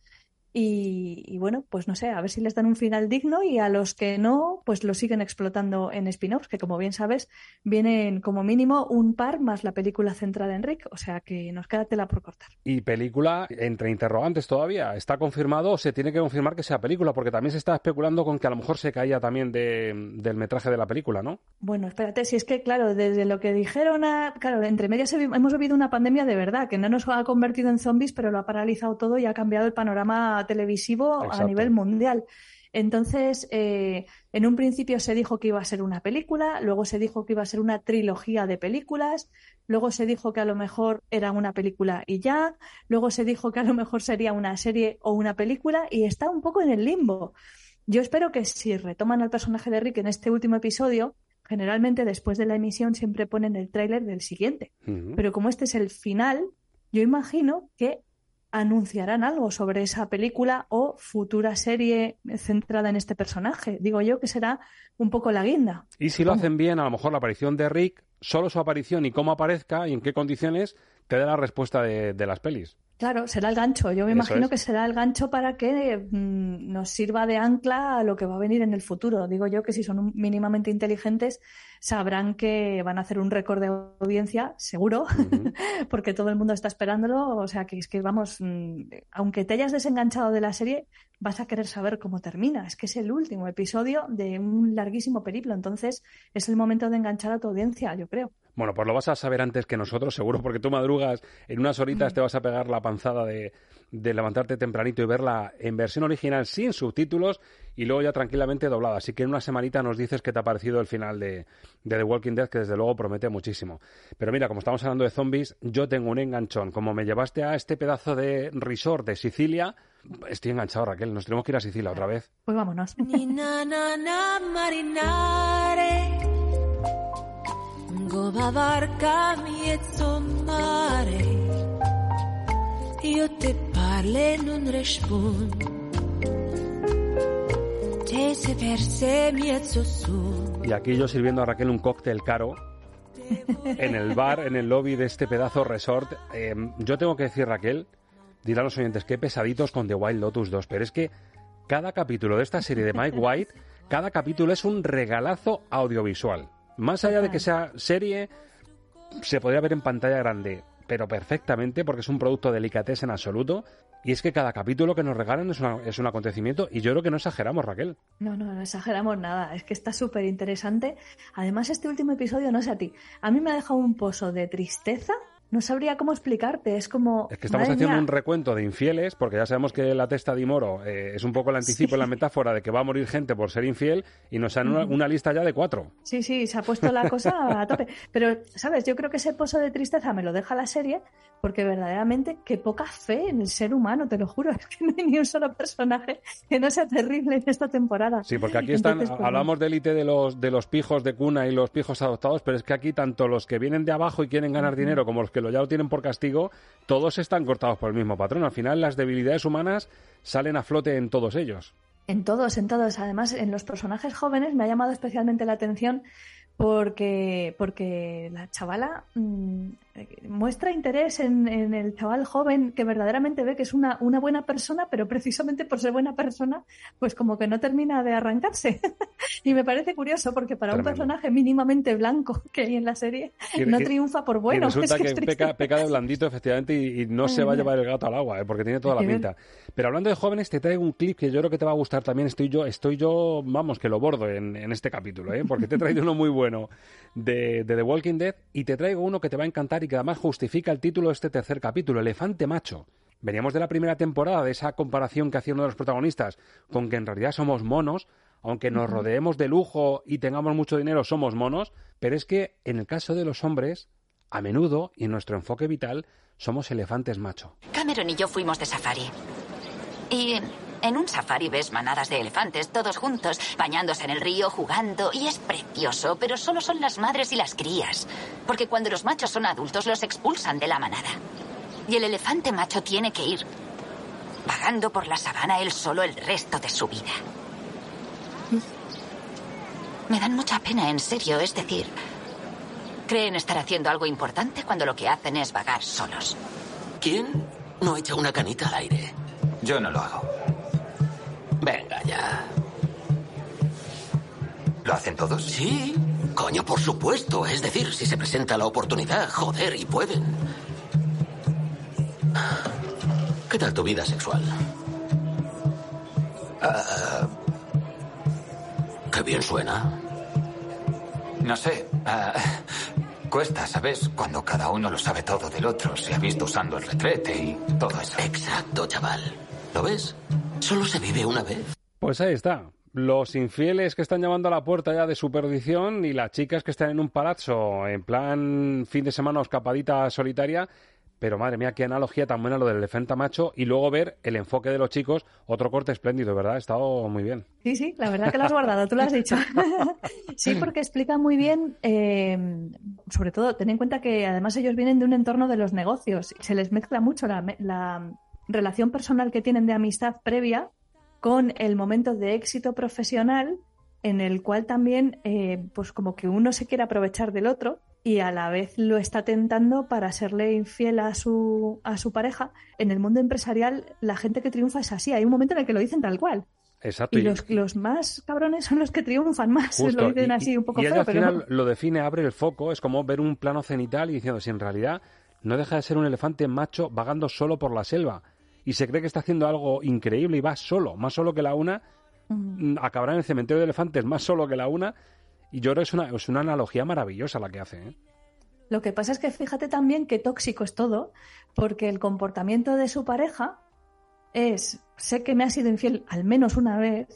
Y, y bueno, pues no sé, a ver si les dan un final digno y a los que no, pues lo siguen explotando en spin-offs, que como bien sabes, vienen como mínimo un par más la película centrada en Rick, o sea que nos queda tela por cortar.
Y película entre interrogantes todavía. ¿Está confirmado o se tiene que confirmar que sea película? Porque también se está especulando con que a lo mejor se caía también de- del metraje de la película, ¿no?
Bueno, espérate, si es que, claro, desde lo que dijeron, a, claro, entre medias hemos vivido una pandemia de verdad, que no nos ha convertido en zombies, pero lo ha paralizado todo y ha cambiado el panorama televisivo
Exacto.
a nivel mundial. Entonces, eh, en un principio se dijo que iba a ser una película, luego se dijo que iba a ser una trilogía de películas, luego se dijo que a lo mejor era una película y ya, luego se dijo que a lo mejor sería una serie o una película y está un poco en el limbo. Yo espero que si retoman al personaje de Rick en este último episodio, generalmente después de la emisión siempre ponen el tráiler del siguiente. Pero como este es el final, yo imagino que anunciarán algo sobre esa película o futura serie centrada en este personaje. Digo yo que será un poco la guinda.
Y si lo hacen bien, a lo mejor la aparición de Rick, solo su aparición y cómo aparezca y en qué condiciones, te da la respuesta de, de las pelis.
Claro, será el gancho. Yo me
Eso
imagino
es.
que será el gancho para que mm, nos sirva de ancla a lo que va a venir en el futuro. Digo yo que si son un- mínimamente inteligentes sabrán que van a hacer un récord de audiencia, seguro, porque todo el mundo está esperándolo. O sea que es que vamos, mm, aunque te hayas desenganchado de la serie, vas a querer saber cómo termina. Es que es el último episodio de un larguísimo periplo. Entonces es el momento de enganchar a tu audiencia, yo creo.
Bueno, pues lo vas a saber antes que nosotros, seguro, porque tú madrugas, en unas horitas te vas a pegar la panzada de, de levantarte tempranito y verla en versión original sin subtítulos y luego ya tranquilamente doblada. Así que en una semanita nos dices qué te ha parecido el final de, de The Walking Dead, que desde luego promete muchísimo. Pero mira, como estamos hablando de zombies, yo tengo un enganchón. Como me llevaste a este pedazo de resort de Sicilia, estoy enganchado, Raquel. Nos tenemos que ir a Sicilia otra vez.
Pues vámonos.
Io te non rispondo su
Y aquí yo sirviendo a Raquel un cóctel caro en el bar, en el lobby de este pedazo resort. Eh, yo tengo que decir, Raquel, dirán los oyentes, qué pesaditos con The Wild Lotus 2, pero es que cada capítulo de esta serie de Mike White, cada capítulo es un regalazo audiovisual. Más allá de que sea serie, se podría ver en pantalla grande, pero perfectamente, porque es un producto delicatez en absoluto. Y es que cada capítulo que nos regalan es, una- es un acontecimiento y yo creo que no exageramos, Raquel.
No, no, no exageramos nada. Es que está súper interesante. Además, este último episodio, no sé a ti, a mí me ha dejado un pozo de tristeza. No sabría cómo explicarte. Es como.
Es que estamos haciendo
mía,
un recuento de infieles, porque ya sabemos que la testa de Moro eh, es un poco el anticipo y la metáfora de que va a morir gente por ser infiel y nos dan una, una lista ya de cuatro.
Sí, sí, se ha puesto la cosa a tope. Pero, ¿sabes? Yo creo que ese pozo de tristeza me lo deja la serie porque verdaderamente qué poca fe en el ser humano, te lo juro. Es que no hay ni un solo personaje que no sea terrible en esta temporada.
Sí, porque aquí están,
Entonces, pues,
hablamos de élite de los, de los pijos de cuna y los pijos adoptados, pero es que aquí tanto los que vienen de abajo y quieren ganar dinero como los que lo ya lo tienen por castigo, todos están cortados por el mismo patrón. Al final las debilidades humanas salen a flote en todos ellos.
En todos, en todos. Además, en los personajes jóvenes me ha llamado especialmente la atención porque, porque la chavala mm, muestra interés en, en el chaval joven que verdaderamente ve que es una, una buena persona, pero precisamente por ser buena persona, pues como que no termina de arrancarse. y me parece curioso porque para un personaje mínimamente blanco que hay en la serie,
Y-
no
y-
triunfa por bueno.
y resulta
Es que
que
es
peca, peca de blandito, efectivamente, y, no se va a llevar el gato al agua, ¿eh? porque tiene toda la pinta. Pero hablando de jóvenes, te traigo un clip que yo creo que te va a gustar también. Estoy yo, estoy yo vamos, que lo bordo en, en este capítulo, ¿eh? porque te he traído uno muy bueno de, de The Walking Dead y te traigo uno que te va a encantar y que además justifica el título de este tercer capítulo, Elefante Macho. Veníamos de la primera temporada, de esa comparación que hacía uno de los protagonistas con que en realidad somos monos, aunque nos rodeemos de lujo y tengamos mucho dinero, somos monos, pero es que en el caso de los hombres, a menudo, y en nuestro enfoque vital, somos elefantes macho.
Cameron y yo fuimos de safari. Y en, un safari ves manadas de elefantes, todos juntos, bañándose en el río, jugando, y es precioso, pero solo son las madres y las crías. Porque cuando los machos son adultos, los expulsan de la manada. Y el elefante macho tiene que ir vagando por la sabana él solo el resto de su vida. Me dan mucha pena, en serio, es decir, creen estar haciendo algo importante cuando lo que hacen es vagar solos.
¿Quién no echa una canita al aire?
Yo no lo hago.
Venga ya.
¿Lo hacen todos?
Sí. Coño, por supuesto. Es decir, si se presenta la oportunidad, joder, y pueden. ¿Qué tal tu vida sexual?
Ah,
Qué bien suena.
no sé. ah, cuesta, ¿sabes? Cuando cada uno lo sabe todo del otro. Se ha visto usando el retrete y todo eso.
Exacto, chaval. ¿Lo ves? Solo se vive una vez.
Pues ahí está. Los infieles que están llamando a la puerta ya de su perdición y las chicas que están en un palazzo en plan fin de semana o escapadita solitaria. Pero madre mía, qué analogía tan buena lo del elefante macho y luego ver el enfoque de los chicos, otro corte espléndido, ¿verdad? Ha estado muy bien.
Sí, sí, la verdad que lo has guardado, tú lo has dicho. sí, porque explica muy bien, eh, sobre todo, ten en cuenta que además ellos vienen de un entorno de los negocios. Se les mezcla mucho la relación personal que tienen de amistad previa con el momento de éxito profesional en el cual también, eh, pues como que uno se quiere aprovechar del otro y a la vez lo está tentando para serle infiel a su, a su pareja. En el mundo empresarial, la gente que triunfa es así. Hay un momento en el que lo dicen tal cual.
Exacto.
Y los, los más cabrones son los que triunfan más.
Justo,
Lo dicen
y-
así un poco
y ella
feo,
al
pero
final
no.
lo define, abre el foco, es como ver un plano cenital y diciendo si en realidad no deja de ser un elefante macho vagando solo por la selva y se cree que está haciendo algo increíble y va solo, más solo que la una, mm, acabará en el cementerio de elefantes más solo que la una y yo creo que es una, es una analogía maravillosa la que hace. ¿eh?
Lo que pasa es que fíjate también que tóxico es todo, porque el comportamiento de su pareja es, sé que me ha sido infiel al menos una vez,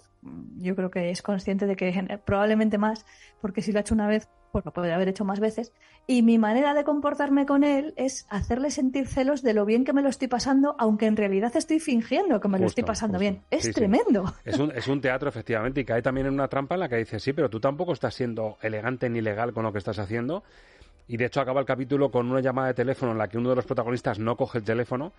yo creo que es consciente de que probablemente más, porque si lo ha hecho una vez, pues lo puede haber hecho más veces, y mi manera de comportarme con él es hacerle sentir celos de lo bien que me lo estoy pasando, aunque en realidad estoy fingiendo que me lo estoy pasando
justo.
bien. Es
Sí, sí.
tremendo.
Es un, es un teatro, efectivamente, y cae también en una trampa en la que dice, sí, pero tú tampoco estás siendo elegante ni legal con lo que estás haciendo. Y de hecho acaba el capítulo con una llamada de teléfono en la que uno de los protagonistas no coge el teléfono,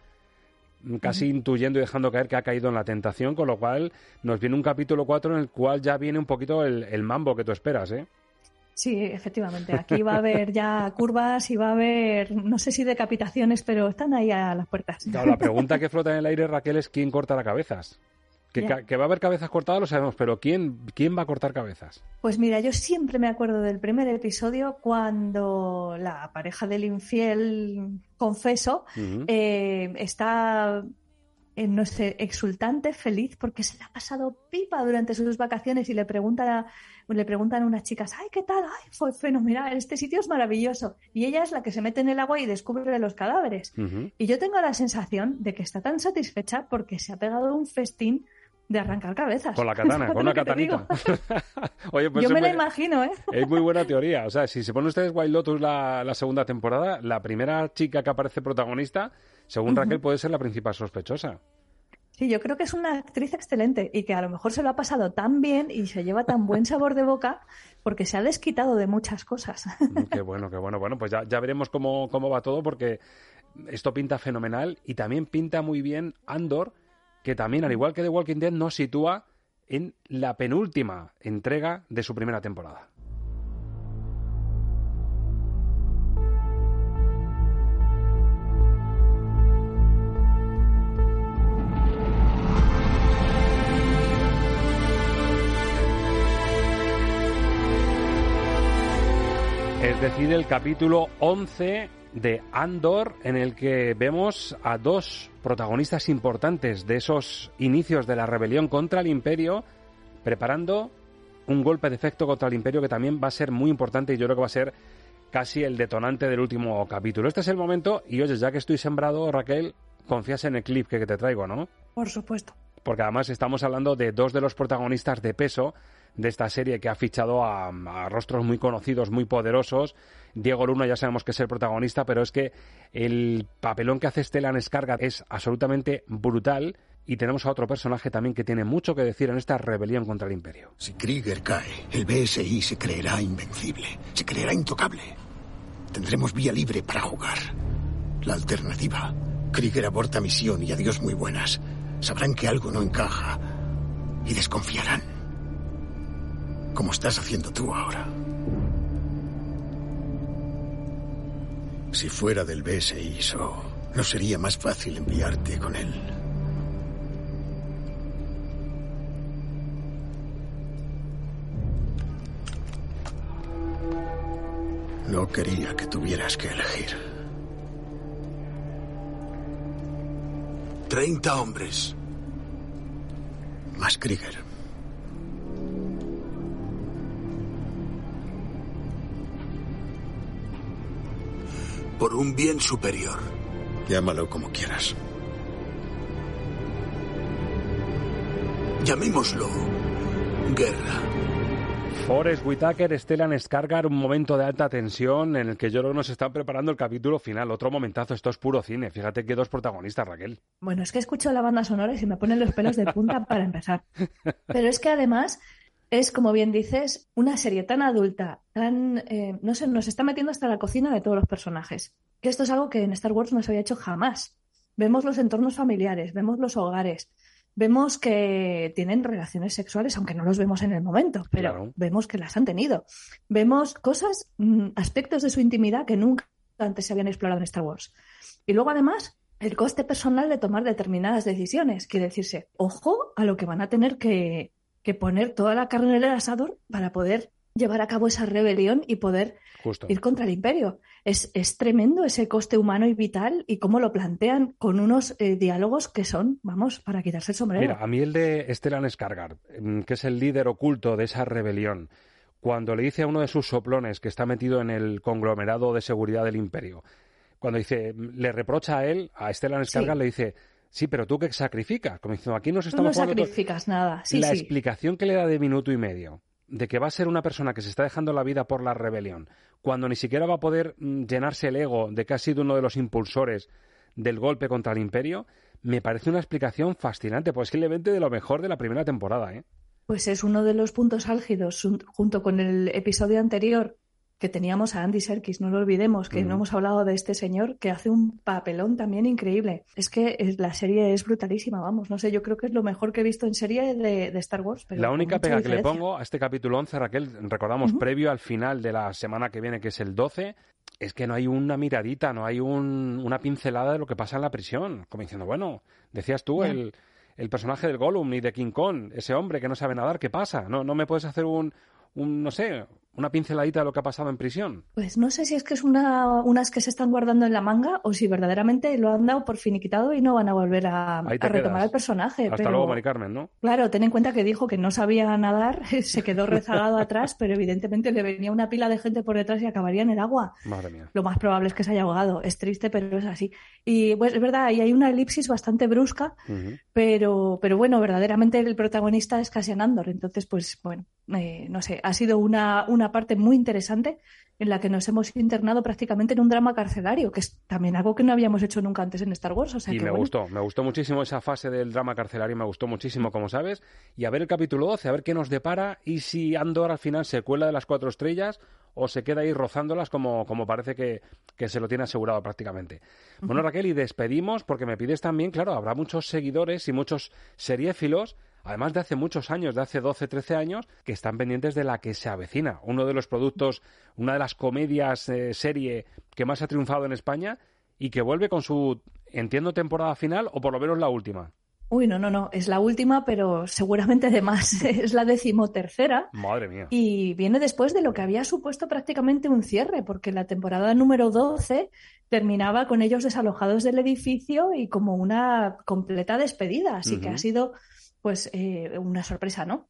casi intuyendo y dejando caer que ha caído en la tentación, con lo cual nos viene un capítulo 4 en el cual ya viene un poquito el, el mambo que tú esperas, ¿eh?
Sí, efectivamente. Aquí va a haber ya curvas y va a haber, no sé si decapitaciones, pero están ahí a las puertas.
Claro, la pregunta que flota en el aire, Raquel, es quién corta las cabezas. Que, va a haber cabezas cortadas lo sabemos, pero ¿quién, ¿quién va a cortar cabezas?
Pues mira, yo siempre me acuerdo del primer episodio cuando la pareja del infiel, confeso, eh, está, eh, no sé, exultante, feliz, porque se le ha pasado pipa durante sus vacaciones y le preguntan a, le preguntan a unas chicas, ay, ¿qué tal? Ay, fue fenomenal, este sitio es maravilloso. Y ella es la que se mete en el agua y descubre los cadáveres. Y yo tengo la sensación de que está tan satisfecha porque se ha pegado un festín de arrancar cabezas.
Con la katana,
¿Sabes
con una katanita. Oye, pues
Yo me la imagino, ¿eh?
Es muy buena teoría. O sea, si se ponen ustedes Wild Lotus la, la segunda temporada, la primera chica que aparece protagonista, según. Raquel, puede ser la principal sospechosa.
Sí, yo creo que es una actriz excelente y que a lo mejor se lo ha pasado tan bien y se lleva tan buen sabor de boca porque se ha desquitado de muchas cosas.
Mm, Qué bueno, qué bueno. Bueno, pues ya, ya veremos cómo, cómo va todo porque esto pinta fenomenal y también pinta muy bien Andor, que también, al igual que The Walking Dead, nos sitúa en la penúltima entrega de su primera temporada. Es decir, el capítulo 11 de Andor, en el que vemos a dos protagonistas importantes de esos inicios de la rebelión contra el Imperio, preparando un golpe de efecto contra el Imperio que también va a ser muy importante y yo creo que va a ser casi el detonante del último capítulo. Este es el momento y oye, ya que estoy sembrado, Raquel, confías en el clip que, que te traigo, ¿no?
Por supuesto.
porque además estamos hablando de dos de los protagonistas de peso de esta serie que ha fichado a, rostros muy conocidos, muy poderosos. Diego Luna ya sabemos que es el protagonista, pero es que el papelón que hace Stellan Skarsgård es absolutamente brutal y tenemos a otro personaje también que tiene mucho que decir en esta rebelión contra el Imperio.
Si Krieger cae, el BSI se creerá invencible, se creerá intocable. Tendremos vía libre para jugar. La alternativa. Krieger aborta misión y adiós muy buenas. Sabrán que algo no encaja y desconfiarán. Como estás haciendo tú ahora. Si fuera del BSI, So, ¿no sería más fácil enviarte con él? No quería que tuvieras que elegir.
Treinta hombres.
Más Krieger.
Por un bien superior.
Llámalo como quieras.
Llamémoslo guerra.
Forrest Whitaker, Stellan Skarsgård, un momento de alta tensión en el que yo creo que nos están preparando el capítulo final. Otro momentazo, esto es puro cine. Fíjate que dos protagonistas, Raquel.
Bueno, es que escucho la banda sonora y se me ponen los pelos de punta para empezar. Pero es que además es, como bien dices, una serie tan adulta, tan, eh, no sé, nos está metiendo hasta la cocina de todos los personajes. Que esto es algo que en Star Wars no se había hecho jamás. Vemos los entornos familiares, vemos los hogares, vemos que tienen relaciones sexuales, aunque no los vemos en el momento, pero
Claro.
vemos que las han tenido. Vemos cosas, mm, aspectos de su intimidad que nunca antes se habían explorado en Star Wars. Y luego, además, el coste personal de tomar determinadas decisiones. Quiere decirse, ojo a lo que van a tener que, que poner toda la carne en el asador para poder llevar a cabo esa rebelión y poder
Justo.
ir contra el imperio. Es, es tremendo ese coste humano y vital y cómo lo plantean con unos eh, diálogos que son, vamos, para quitarse el sombrero.
Mira, a mí el de Stellan Skarsgård, mm, que es el líder oculto de esa rebelión, cuando le dice a uno de sus soplones que está metido en el conglomerado de seguridad del imperio, cuando dice, le reprocha a él, a Stellan
Sí.
Skarsgård le dice, sí, pero tú qué sacrificas, como diciendo, aquí nos
Tú
estamos
no
jugando todo".
sacrificas nada. Sí,
la
sí.
explicación que le da de minuto y medio de que va a ser una persona que se está dejando la vida por la rebelión, cuando ni siquiera va a poder mm, llenarse el ego de que ha sido uno de los impulsores del golpe contra el imperio, me parece una explicación fascinante, posiblemente de lo mejor de la primera temporada, ¿eh?
Pues es uno de los puntos álgidos, jun- junto con el episodio anterior que teníamos a Andy Serkis, no lo olvidemos, que
Mm.
no hemos hablado de este señor que hace un papelón también increíble. Es que es- la serie es brutalísima, vamos, no sé, yo creo que es lo mejor que he visto en serie de, de Star Wars. Pero
la única pega que le pongo a este capítulo 11, Raquel, recordamos, previo al final de la semana que viene, que es el 12, es que no hay una miradita, no hay un- una pincelada de lo que pasa en la prisión. Como diciendo, bueno, decías tú, el, el personaje del Gollum ni de King Kong, ese hombre que no sabe nadar, ¿qué pasa? No, no me puedes hacer un, un no sé, una pinceladita de lo que ha pasado en prisión.
Pues no sé si es que es una, unas que se están guardando en la manga o si verdaderamente lo han dado por finiquitado y no van a volver a, retomar el personaje.
Hasta
pero...
luego, Mari Carmen, ¿no?
Claro, ten en cuenta que dijo que no sabía nadar, se quedó rezagado atrás, pero evidentemente le venía una pila de gente por detrás y acabaría en el agua.
Madre mía.
Lo más probable es que se haya ahogado. Es triste, pero es así. Y pues es verdad, ahí hay una elipsis bastante brusca, pero, pero bueno, verdaderamente el protagonista es Cassian Andor. Entonces, pues bueno, eh, no sé, ha sido una, una parte muy interesante en la que nos hemos internado prácticamente en un drama carcelario, que es también algo que no habíamos hecho nunca antes en Star Wars. O sea
y
que,
me
bueno,
gustó, me gustó muchísimo esa fase del drama carcelario, me gustó muchísimo, como sabes. Y a ver el capítulo 12, a ver qué nos depara y si Andor al final se cuela de las cuatro estrellas o se queda ahí rozándolas como, como parece que, que se lo tiene asegurado prácticamente. Bueno, Raquel, y despedimos porque me pides también, claro, habrá muchos seguidores y muchos seriéfilos además de hace muchos años, de hace 12, 13 años, que están pendientes de la que se avecina. Uno de los productos, una de las comedias eh, serie que más ha triunfado en España y que vuelve con su, entiendo, temporada final o por lo menos la última.
Uy, no, no, no, es la última, pero seguramente de más. es la decimotercera.
Madre mía.
Y viene después de lo que había supuesto prácticamente un cierre, porque la temporada número 12 terminaba con ellos desalojados del edificio y como una completa despedida. Así que ha sido, pues, eh, una sorpresa, ¿no?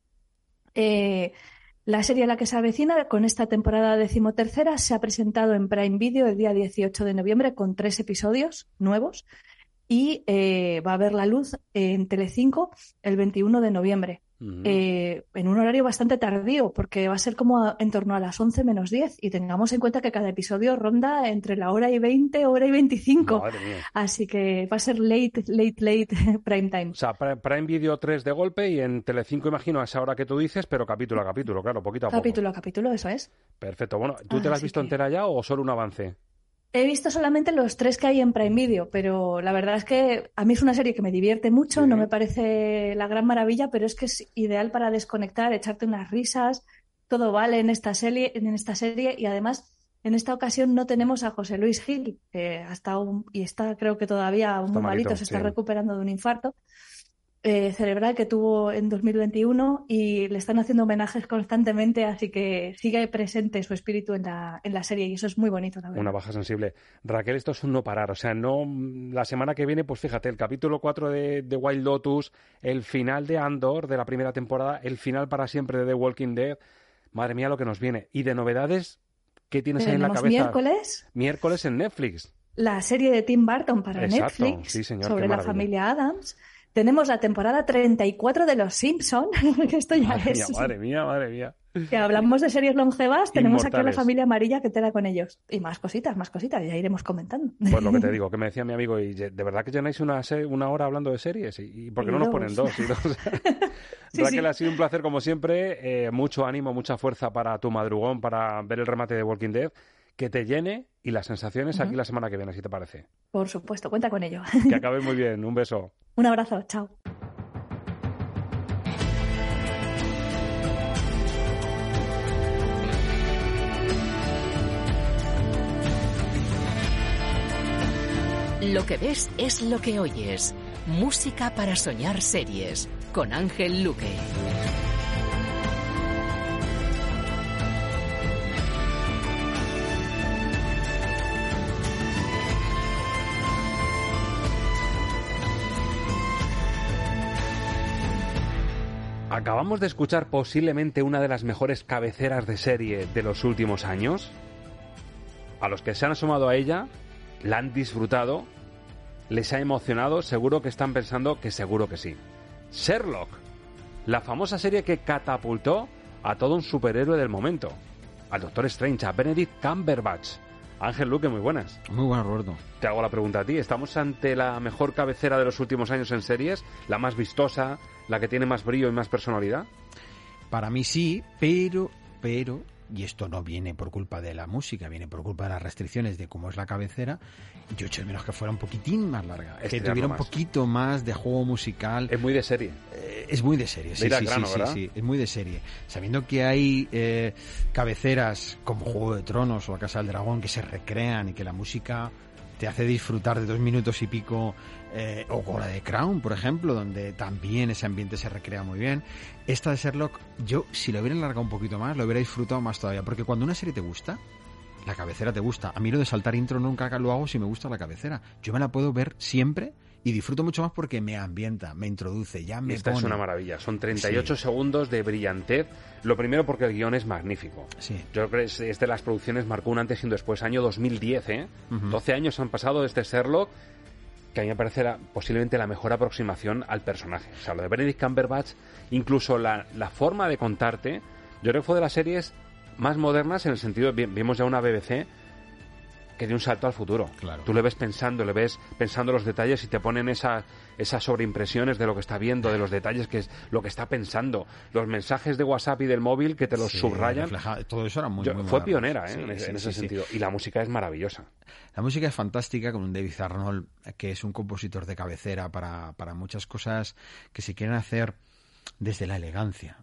Eh, la serie a la que se avecina con esta temporada decimotercera se ha presentado en Prime Video el día 18 de noviembre con tres episodios nuevos y eh, va a ver la luz en Telecinco el 21 de noviembre. Eh, en un horario bastante tardío, porque va a ser como a- en torno a las 11 menos 10 y tengamos en cuenta que cada episodio ronda entre la hora y 20, hora y 25.
Madre mía.
Así que va a ser late, late, late prime time.
O sea, Pri- Prime Video 3 de golpe y en Telecinco imagino a esa hora que tú dices, pero capítulo a capítulo, claro, poquito a poco.
Capítulo a capítulo, eso es.
Perfecto. Bueno, ¿tú te la has visto entera ya o solo un avance?
He visto solamente los tres que hay en Prime Video, pero la verdad es que a mí es una serie que me divierte mucho, no me parece la gran maravilla, pero es que es ideal para desconectar, echarte unas risas, todo vale en esta serie, en esta serie y además en esta ocasión no tenemos a José Luis Gil, que ha estado y está creo que todavía
Está
muy malito,
malito,
se está
sí.
recuperando de un infarto eh, cerebral que tuvo en 2021 y le están haciendo homenajes constantemente, así que sigue presente su espíritu en la, en la serie y eso es muy bonito, verdad.
Una baja sensible. Raquel, esto es un no parar. O sea, no la semana que viene, pues fíjate, el capítulo 4 de, de Wild Lotus, el final de Andor de la primera temporada, el final para siempre de The Walking Dead. Madre mía, lo que nos viene. Y de novedades, ¿qué tienes ahí en la cabeza?
miércoles
Miércoles en Netflix.
la serie de Tim Burton para
Exacto,
Netflix
sí, señor,
sobre la familia Adams. Tenemos la temporada 34 de Los Simpson, que esto ya
Madre
es
mía, madre mía, madre mía.
que hablamos de series longevas, tenemos aquí a la familia amarilla que tela con ellos. Y más cositas, más cositas, ya iremos comentando.
Pues lo que te digo, que me decía mi amigo, y de verdad que llenáis una, una hora hablando de series, y, y ¿por qué
Y
no nos ponen dos? y dos?
Sí,
Raquel,
sí.
ha sido un placer como siempre, eh, mucho ánimo, mucha fuerza para tu madrugón, para ver el remate de Walking Dead, que te llene y las sensaciones aquí la semana que viene, si te parece.
Por supuesto, cuenta con ello.
Que acabes muy bien, un beso.
Un abrazo, chao.
Lo que ves es lo que oyes. Música para soñar series con Ángel Luque.
Acabamos de escuchar posiblemente una de las mejores cabeceras de serie de los últimos años. A los que se han asomado a ella, la han disfrutado, les ha emocionado, seguro que están pensando que seguro que sí. Sherlock, la famosa serie que catapultó a todo un superhéroe del momento, al Doctor Strange, a Benedict Cumberbatch. Ángel Luque, muy buenas.
Muy buenas, Roberto.
Te hago la pregunta a ti. ¿Estamos ante la mejor cabecera de los últimos años en series? ¿La más vistosa? ¿La que tiene más brillo y más personalidad?
Para mí sí, pero, pero, y esto no viene por culpa de la música, viene por culpa de las restricciones de cómo es la cabecera, yo echo de menos que fuera un poquitín más larga, que
Estirarlo
tuviera un poquito más de juego musical.
Es muy de serie.
Eh, es muy de serie, sí,
De ir al
sí,
grano,
sí, sí,
¿verdad?
sí, es muy de serie. Sabiendo que hay eh, cabeceras como Juego de Tronos o La Casa del Dragón que se recrean y que la música te hace disfrutar de dos minutos y pico, eh, o la de Crown, por ejemplo, donde también ese ambiente se recrea muy bien. Esta de Sherlock, yo si lo hubiera alargado un poquito más, lo hubiera disfrutado más todavía, porque cuando una serie te gusta, la cabecera te gusta. A mí lo de saltar intro nunca lo hago si me gusta la cabecera. Yo me la puedo ver siempre y disfruto mucho más porque me ambienta, me introduce, ya me
Esta
pone.
es una maravilla. Son 38 segundos de brillantez. Lo primero porque el guion es magnífico.
Sí.
Yo creo que es, es de las producciones marcó un antes y un después. Año 2010, ¿eh?
Ujú.
12 años han pasado desde Sherlock que a mí me parece la- posiblemente la mejor aproximación al personaje. O sea, lo de Benedict Cumberbatch, incluso la, la forma de contarte, yo creo que fue de las series más modernas en el sentido, vi- vimos ya una BBC que dio un salto al futuro.
Claro.
Tú le ves pensando, le ves pensando los detalles y te ponen esa, esas sobreimpresiones de lo que está viendo, de los detalles que es lo que está pensando, los mensajes de WhatsApp y del móvil que te los
Sí,
subrayan.
refleja- todo eso era muy,
Yo-
muy
fue pionera ¿eh?
Sí,
en, ese-
sí,
en ese
sí, sí.
sentido. Y la música es maravillosa.
La música es fantástica con un David Arnold, que es un compositor de cabecera para, para muchas cosas que se quieren hacer desde la elegancia.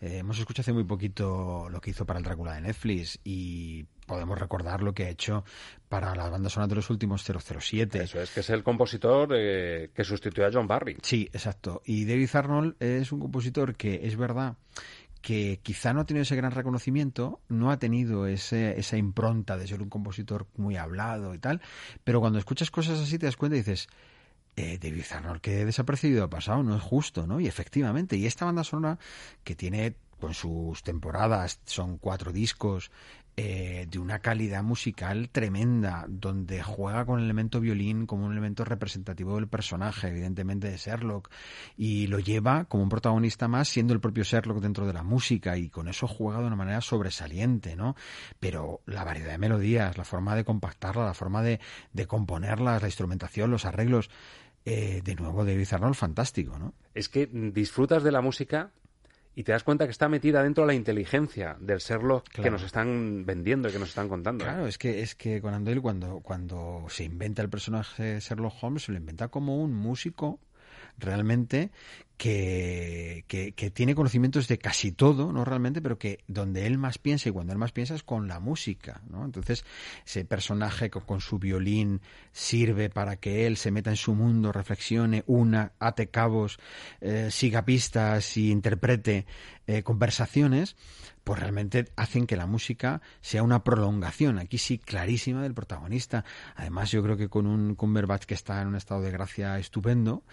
Eh, hemos escuchado hace muy poquito lo que hizo para el Drácula de Netflix y podemos recordar lo que ha hecho para las bandas sonoras de los últimos 007.
Eso es, que es el compositor eh, que sustituyó a John Barry.
Sí, exacto. Y David Arnold es un compositor que es verdad que quizá no ha tenido ese gran reconocimiento, no ha tenido ese, esa impronta de ser un compositor muy hablado y tal, pero cuando escuchas cosas así te das cuenta y dices, eh, David Arnold, que desapercibido ha pasado, no es justo, ¿no? Y efectivamente, y esta banda sonora que tiene con sus temporadas, son cuatro discos, eh, de una calidad musical tremenda, donde juega con el elemento violín como un elemento representativo del personaje, evidentemente de Sherlock, y lo lleva como un protagonista más, siendo el propio Sherlock dentro de la música, y con eso juega de una manera sobresaliente, ¿no? Pero la variedad de melodías, la forma de compactarla, la forma de, de componerlas, la instrumentación, los arreglos, eh, de nuevo David Arnold, fantástico, ¿no?
Es que disfrutas de la música y te das cuenta que está metida dentro de la inteligencia del Sherlock que nos están vendiendo y que nos están contando.
Claro, es que es que Conan Doyle cuando cuando se inventa el personaje de Sherlock Holmes se lo inventa como un músico realmente que, que, tiene conocimientos de casi todo, no realmente, pero que donde él más piensa y cuando él más piensa es con la música, ¿no? Entonces ese personaje co- con, su violín sirve para que él se meta en su mundo, reflexione, una, ate cabos, eh, siga pistas y interprete eh, conversaciones, pues realmente hacen que la música sea una prolongación, aquí sí, clarísima del protagonista. Además, yo creo que con un Cumberbatch que está en un estado de gracia estupendo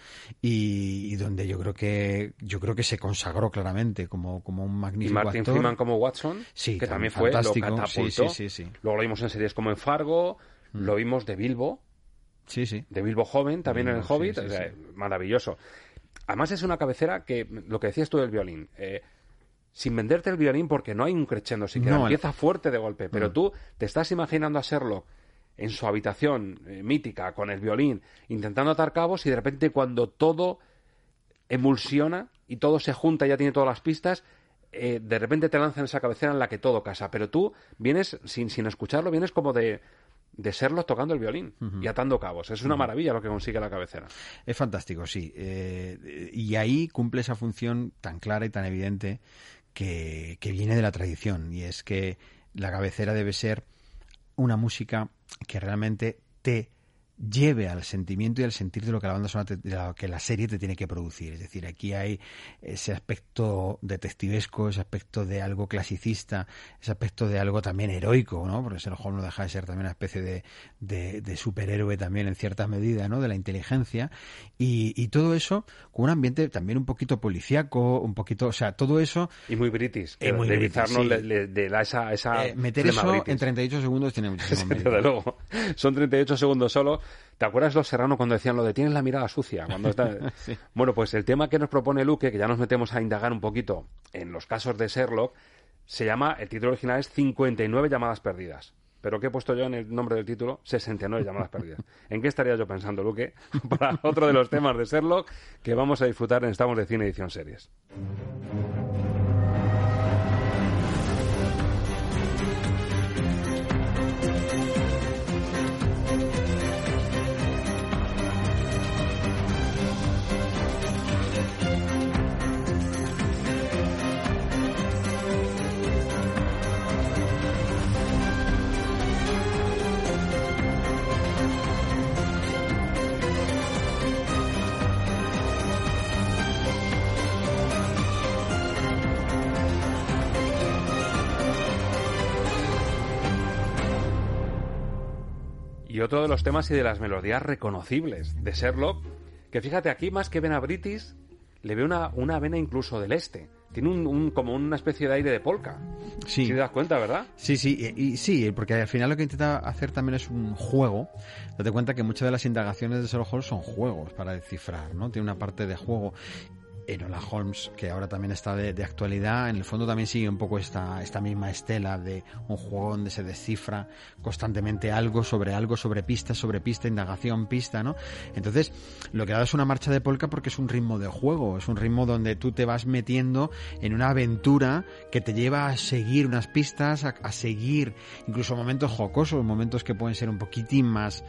y, y donde yo creo que yo creo que se consagró claramente como, como un
Y
magnífico
Martin
actor.
Freeman como Watson,
Sí,
que
también
fue, lo
fantástico.
catapultó.
Sí, sí.
Luego lo vimos en series como en Fargo, lo vimos de Bilbo,
Sí, sí.
de Bilbo joven, también en el Hobbit, o sea, maravilloso. Además es una cabecera que, lo que decías tú del violín, eh, sin venderte el violín porque no hay un crescendo siquiera,
No,
empieza fuerte de golpe, pero
Mm.
tú te estás imaginando a Sherlock en su habitación eh, mítica con el violín, intentando atar cabos y de repente cuando todo emulsiona y todo se junta y ya tiene todas las pistas, eh, de repente te lanzan esa cabecera en la que todo casa, pero tú vienes sin, sin escucharlo, vienes como de, de Sherlock tocando el violín y atando cabos. Es una maravilla lo que consigue la cabecera.
Es fantástico, sí. Eh, y ahí cumple esa función tan clara y tan evidente que, que viene de la tradición. Y es que la cabecera debe ser una música que realmente te lleve al sentimiento y al sentir de lo que la banda sonora te- de lo que la serie te tiene que producir. Es decir, aquí hay ese aspecto detectivesco, ese aspecto de algo clasicista, ese aspecto de algo también heroico, ¿no? Porque Sherlock Holmes no deja de ser también una especie de, de, de superhéroe también en cierta medida, ¿no? De la inteligencia. Y, y todo eso con un ambiente también un poquito policíaco, un poquito, o sea, todo eso...
Y muy british. que
Es muy
David
british,
Arnold
sí.
le, le- le da esa, esa
Eh, meter eso
british.
en 38 segundos tiene muchísimo mérito.
desde luego. Son 38 segundos solo. ¿Te acuerdas Los Serrano cuando decían lo de tienes la mirada sucia? Cuando está-
Sí.
Bueno, pues el tema que nos propone Luque, que ya nos metemos a indagar un poquito en los casos de Sherlock, se llama, el título original es 59 llamadas perdidas. Pero ¿qué he puesto yo en el nombre del título? 69 llamadas perdidas. ¿En qué estaría yo pensando, Luque? Para otro de los temas de Sherlock que vamos a disfrutar en Estamos de Cine Edición Series. Y otro de los temas y de las melodías reconocibles de Sherlock, que fíjate aquí, más que vena british, le veo una, una vena incluso del este. Tiene un, un- como una especie de aire de polka.
Sí.
Si te das cuenta, ¿verdad?
Sí, sí, y, y sí, porque al final lo que intenta hacer también es un juego. Date cuenta que muchas de las indagaciones de Sherlock Holmes son juegos para descifrar, ¿no? Tiene una parte de juego. Enola Holmes, que ahora también está de, actualidad, en el fondo también sigue un poco esta, esta misma estela de un juego donde se descifra constantemente algo sobre algo, sobre pista, sobre pista, indagación, pista, ¿no? Entonces, lo que da es una marcha de polka porque es un ritmo de juego, es un ritmo donde tú te vas metiendo en una aventura que te lleva a seguir unas pistas, a seguir incluso momentos jocosos, momentos que pueden ser un poquitín más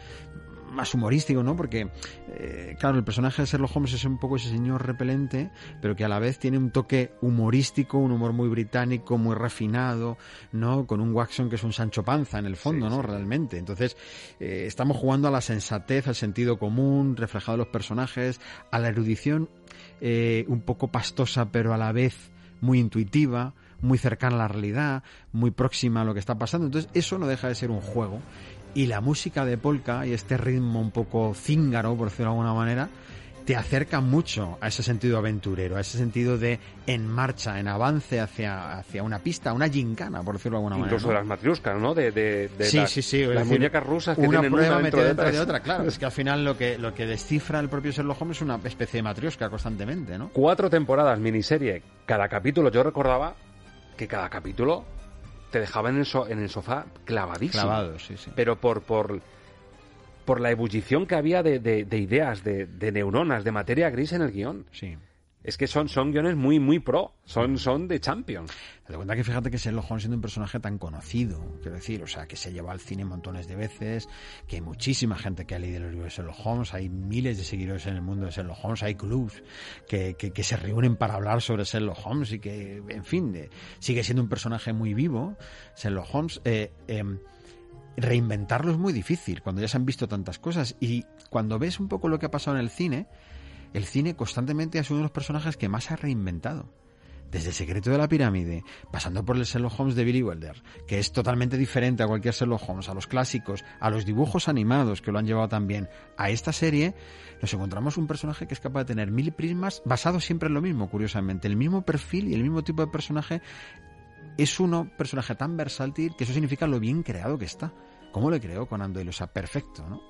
más humorístico, ¿no? Porque, eh, claro, el personaje de Sherlock Holmes es un poco ese señor repelente, pero que a la vez tiene un toque humorístico, un humor muy británico, muy refinado, ¿no? Con un Watson que es un Sancho Panza en el fondo, ¿no? Realmente. Entonces, eh, estamos jugando a la sensatez, al sentido común, reflejado en los personajes, a la erudición eh, un poco pastosa, pero a la vez muy intuitiva, muy cercana a la realidad, muy próxima a lo que está pasando. Entonces, eso no deja de ser un juego. Y la música de polka y este ritmo un poco cíngaro, por decirlo de alguna manera, te acerca mucho a ese sentido aventurero, a ese sentido de en marcha, en avance hacia, hacia una pista, una gincana, por decirlo de alguna
Incluso
manera.
las matriuscas, ¿no? De, de, de
sí,
las,
sí, sí.
Las
decir,
muñecas rusas que
una
tienen
prueba
una
metida
de
dentro de otra, claro. Es que al final lo que, lo que descifra el propio Sherlock Holmes es una especie de matriosca constantemente, ¿no?
Cuatro temporadas, miniserie. Cada capítulo, yo recordaba que cada capítulo te dejaba en el, so- en el sofá clavadísimo.
Clavado, sí, sí.
Pero por, por, por la ebullición que había de, de- de ideas, de, de neuronas, de materia gris en el guion.
Sí.
Es que son, son guiones muy, muy pro. Son, son de Champions.
Te cuenta que fíjate que Sherlock Holmes siendo un personaje tan conocido, quiero decir, o sea, que se lleva al cine montones de veces, que hay muchísima gente que ha leído los libros de Sherlock Holmes, hay miles de seguidores en el mundo de Sherlock Holmes, hay clubs que, que, que se reúnen para hablar sobre Sherlock Holmes y que, en fin, eh, sigue siendo un personaje muy vivo, Sherlock Holmes. Eh, em, reinventarlo es muy difícil cuando ya se han visto tantas cosas y cuando ves un poco lo que ha pasado en el cine, el cine constantemente ha sido uno de los personajes que más ha reinventado. Desde el secreto de la pirámide, pasando por el Sherlock Holmes de Billy Wilder, que es totalmente diferente a cualquier Sherlock Holmes, a los clásicos, a los dibujos animados que lo han llevado también a esta serie, nos encontramos un personaje que es capaz de tener mil prismas basado siempre en lo mismo, curiosamente. El mismo perfil y el mismo tipo de personaje es uno personaje tan versátil que eso significa lo bien creado que está. ¿Cómo le creó con Doyle? O sea, perfecto, ¿no?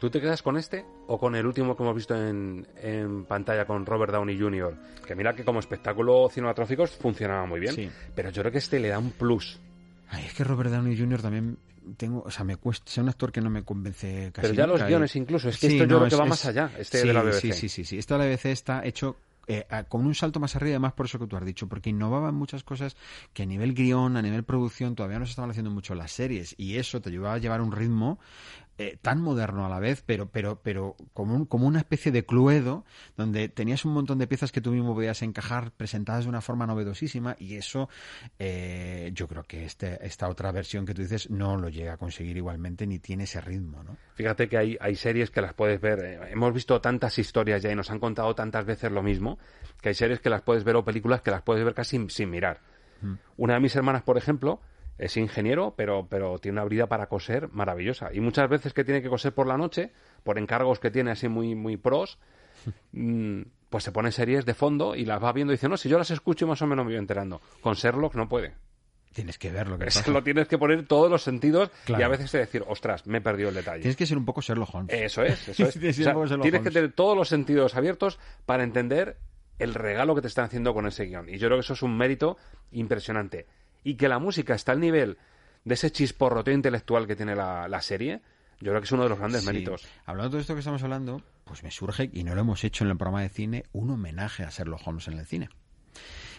¿Tú te quedas con este o con el último que hemos visto en, en pantalla con Robert Downey Jr.? Que mira que como espectáculo cinematográfico funcionaba muy bien.
Sí.
Pero yo creo que este le da un plus.
Ay, es que Robert Downey Jr. también tengo, o sea, me cuesta, es un actor que no me convence casi
Pero ya los
nunca,
guiones
y-
incluso, es que esto yo creo que va más allá, este
sí,
de la BBC.
Sí, sí, sí, sí. Esto de la BBC está hecho eh, con un salto más arriba, además por eso que tú has dicho, porque innovaba en muchas cosas que a nivel guion, a nivel producción, todavía no se estaban haciendo mucho las series, y eso te ayudaba a llevar un ritmo eh, tan moderno a la vez, pero, pero, pero como, un- como una especie de cluedo, donde tenías un montón de piezas que tú mismo podías encajar presentadas de una forma novedosísima, y eso eh, yo creo que este, esta otra versión que tú dices no lo llega a conseguir igualmente, ni tiene ese ritmo, ¿no?
Fíjate que hay, hay series que las puedes ver. eh, hemos visto tantas historias ya y nos han contado tantas veces lo mismo, que hay series que las puedes ver o películas que las puedes ver casi sin, sin mirar.
Mm.
Una de mis hermanas, por ejemplo, es ingeniero, pero, pero tiene una habilidad para coser maravillosa. Y muchas veces que tiene que coser por la noche, por encargos que tiene así muy, muy pros, mm, pues se pone series de fondo y las va viendo y dice, no, si yo las escucho más o menos me voy enterando. Con Sherlock no puede.
Tienes que ver lo que pasa.
lo tienes que poner todos los sentidos y a veces decir, ostras, me he perdido el detalle.
Tienes que ser un poco Sherlock Holmes.
Eso es, eso es.
Tienes
O sea, tienes que tener todos los sentidos abiertos para entender el regalo que te están haciendo con ese guion. Y yo creo que eso es un mérito impresionante. Y que la música está al nivel de ese chisporroteo intelectual que tiene la, la serie, yo creo que es uno de los grandes
Sí.
méritos.
Hablando de todo esto que estamos hablando, pues me surge, y no lo hemos hecho en el programa de cine, un homenaje a Sherlock Holmes en el cine.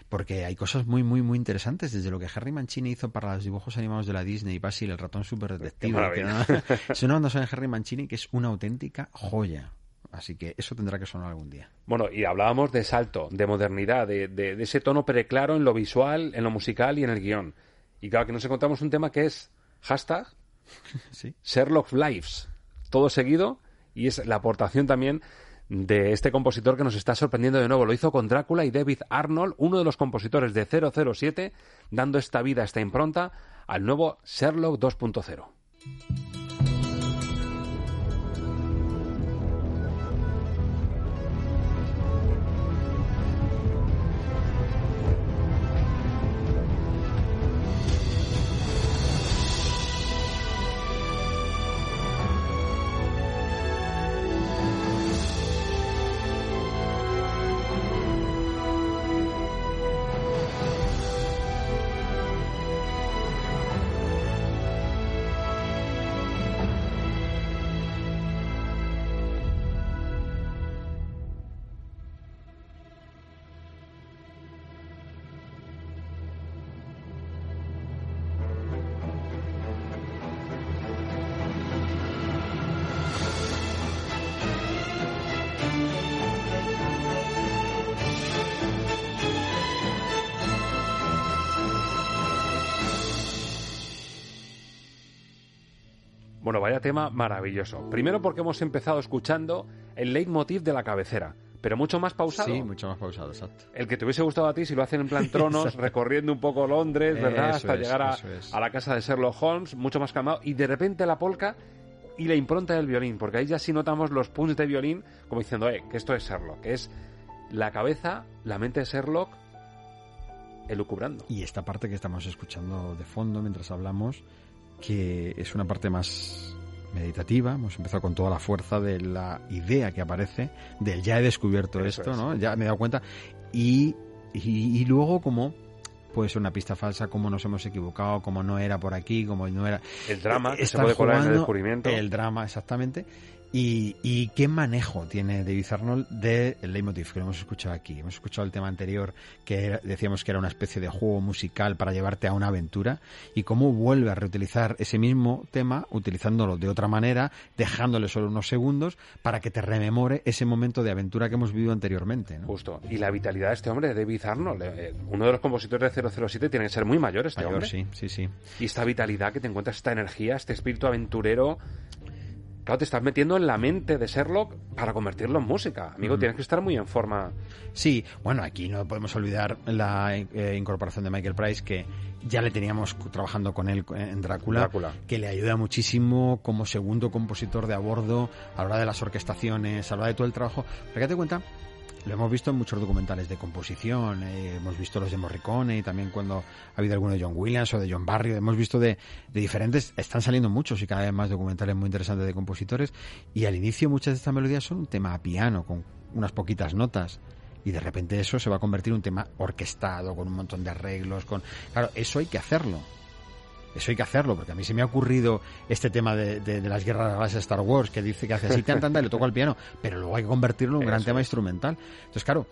Porque hay cosas muy, muy, muy interesantes, desde lo que Harry Mancini hizo para los dibujos animados de la Disney, Basil, el ratón super detective.
Qué
que
maravilla.
no- es una banda de Harry Mancini que es una auténtica joya. Así que eso tendrá que sonar algún día.
Bueno, y hablábamos de salto, de modernidad, de, de- de ese tono preclaro en lo visual, en lo musical y en el guion. Y claro, que nos encontramos un tema que es hashtag
Sí.
Sherlock Lives, todo seguido, y es la aportación también de este compositor que nos está sorprendiendo de nuevo. Lo hizo con Drácula y David Arnold, uno de los compositores de 007, dando esta vida, esta impronta al nuevo Sherlock 2.0. tema maravilloso. Primero porque hemos empezado escuchando el leitmotiv de la cabecera, pero mucho más pausado.
Sí, mucho más pausado, exacto.
El que te hubiese gustado a ti si lo hacen en plan tronos, recorriendo un poco Londres, ¿verdad?
Eso
Hasta
es,
llegar a,
eso es.
a la casa de Sherlock Holmes, mucho más calmado, y de repente la polka y la impronta del violín, porque ahí ya sí notamos los punts de violín como diciendo, eh, que esto es Sherlock, que es la cabeza, la mente de Sherlock elucubrando.
Y esta parte que estamos escuchando de fondo mientras hablamos, que es una parte más meditativa, hemos empezado con toda la fuerza de la idea que aparece, del ya he descubierto
Eso
esto,
es.
¿no? Ya me he dado cuenta. Y, y, y luego como puede ser una pista falsa, como nos hemos equivocado, como no era por aquí, como no era...
El drama, que se puede colar en el descubrimiento.
El drama, exactamente. Y, y qué manejo tiene David Arnold del leitmotiv que lo hemos escuchado aquí. Hemos escuchado el tema anterior que era- decíamos que era una especie de juego musical para llevarte a una aventura y cómo vuelve a reutilizar ese mismo tema utilizándolo de otra manera, dejándole solo unos segundos para que te rememore ese momento de aventura que hemos vivido anteriormente. ¿no?
Justo. Y la vitalidad de este hombre, David Arnold, eh, uno de los compositores de 007, tiene que ser muy mayor este
Mayor,
hombre.
sí, sí, sí.
Y esta vitalidad que te encuentras, esta energía, este espíritu aventurero. Claro, te estás metiendo en la mente de Sherlock para convertirlo en música. Amigo, tienes que estar muy en forma.
Sí, bueno, aquí no podemos olvidar la eh, incorporación de Michael Price, que ya le teníamos trabajando con él en Drácula,
Drácula.
que le ayuda muchísimo como segundo compositor de a bordo a la hora de las orquestaciones, a la hora de todo el trabajo. Date cuenta, lo hemos visto en muchos documentales de composición, eh, hemos visto los de Morricone y también cuando ha habido alguno de John Williams o de John Barry, hemos visto de, de diferentes, están saliendo muchos y cada vez más documentales muy interesantes de compositores y al inicio muchas de estas melodías son un tema a piano con unas poquitas notas y de repente eso se va a convertir en un tema orquestado con un montón de arreglos con claro eso hay que hacerlo eso hay que hacerlo, porque a mí se me ha ocurrido este tema de, de- de las guerras de las Star Wars, que dice que hace así, tan, tan, tan, y le toco al piano, pero luego hay que convertirlo en un gran tema instrumental. Entonces, claro,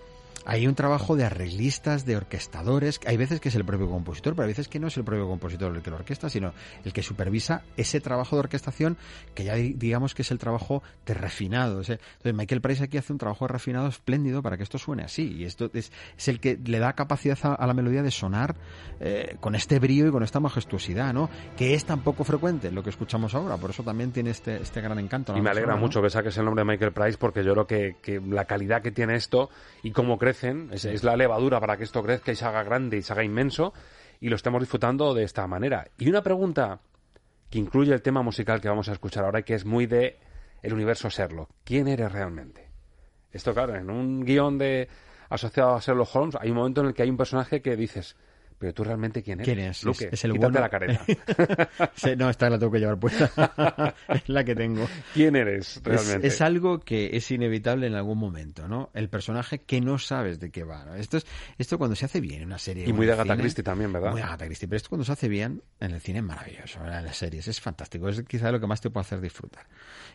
hay un trabajo de arreglistas, de orquestadores, hay veces que es el propio compositor, pero hay veces que no es el propio compositor el que lo orquesta, sino el que supervisa ese trabajo de orquestación que ya di- digamos que es el trabajo de refinado. Entonces, Michael Price aquí hace un trabajo de refinado espléndido para que esto suene así, y esto es, es el que le da capacidad a, a la melodía de sonar eh, con este brío y con esta majestuosidad, ¿no? Que es tan poco frecuente lo que escuchamos ahora, por eso también tiene este, este gran encanto.
Y me alegra mucho que saques el nombre de Michael Price porque yo creo que, que la calidad que tiene esto y cómo crecen es, es la levadura para que esto crezca y se haga grande y se haga inmenso y lo estemos disfrutando de esta manera. Y una pregunta que incluye el tema musical que vamos a escuchar ahora y que es muy de el universo Sherlock. ¿Quién eres realmente? Esto, claro, en un guion de asociado a Sherlock Holmes hay un momento en el que hay un personaje que dices, pero tú realmente quién eres?
¿Quién es?
Luque,
es, es el
quítate
bueno.
la careta.
No, esta la tengo que llevar puesta. es la que tengo.
¿Quién eres
Es,
realmente?
es algo que es inevitable en algún momento, ¿no? El personaje que no sabes de qué va. ¿no? Esto es esto cuando se hace bien en una serie.
Y muy de Agatha
cine,
Christie también, ¿verdad?
Muy de Agatha Christie, pero esto cuando se hace bien en el cine es maravilloso, ¿verdad? en las series es fantástico, es quizá lo que más te puede hacer disfrutar.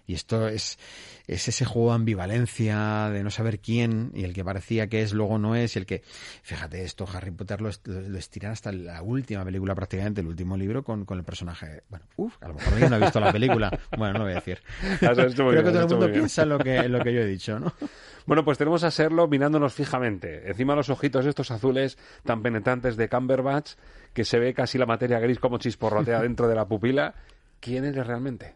Y esto es, es ese juego de ambivalencia, de no saber quién, y el que parecía que es, luego no es, y el que, fíjate, esto Harry Potter lo, est- lo estiran hasta la última película prácticamente, el último libro con, con el personaje. Bueno, uff, a lo mejor alguien no ha visto la película. Bueno, no lo voy a decir. Creo
bien,
que todo el mundo piensa en lo que, en lo que yo he dicho, ¿no?
Bueno, pues tenemos a Serlo mirándonos fijamente. Encima los ojitos estos azules tan penetrantes de Cumberbatch, que se ve casi la materia gris como chisporrotea dentro de la pupila. ¿Quién eres realmente?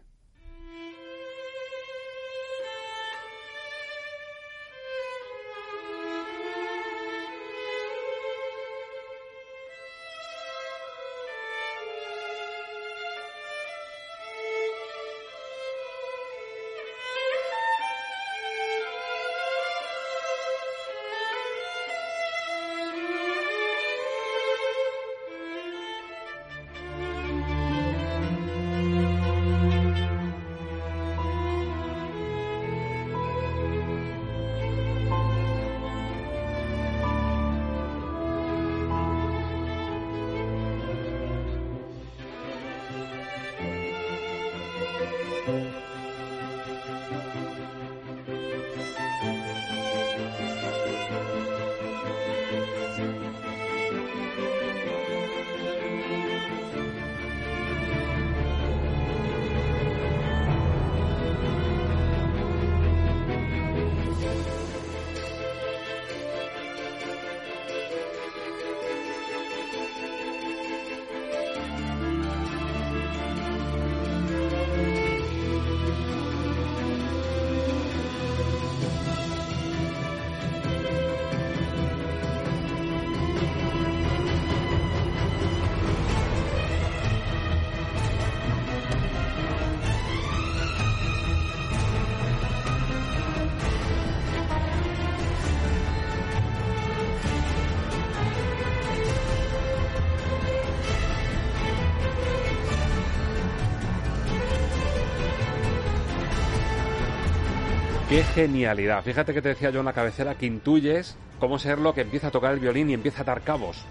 Genialidad. Fíjate que te decía yo en la cabecera que intuyes cómo ser lo que empieza a tocar el violín y empieza a atar cabos.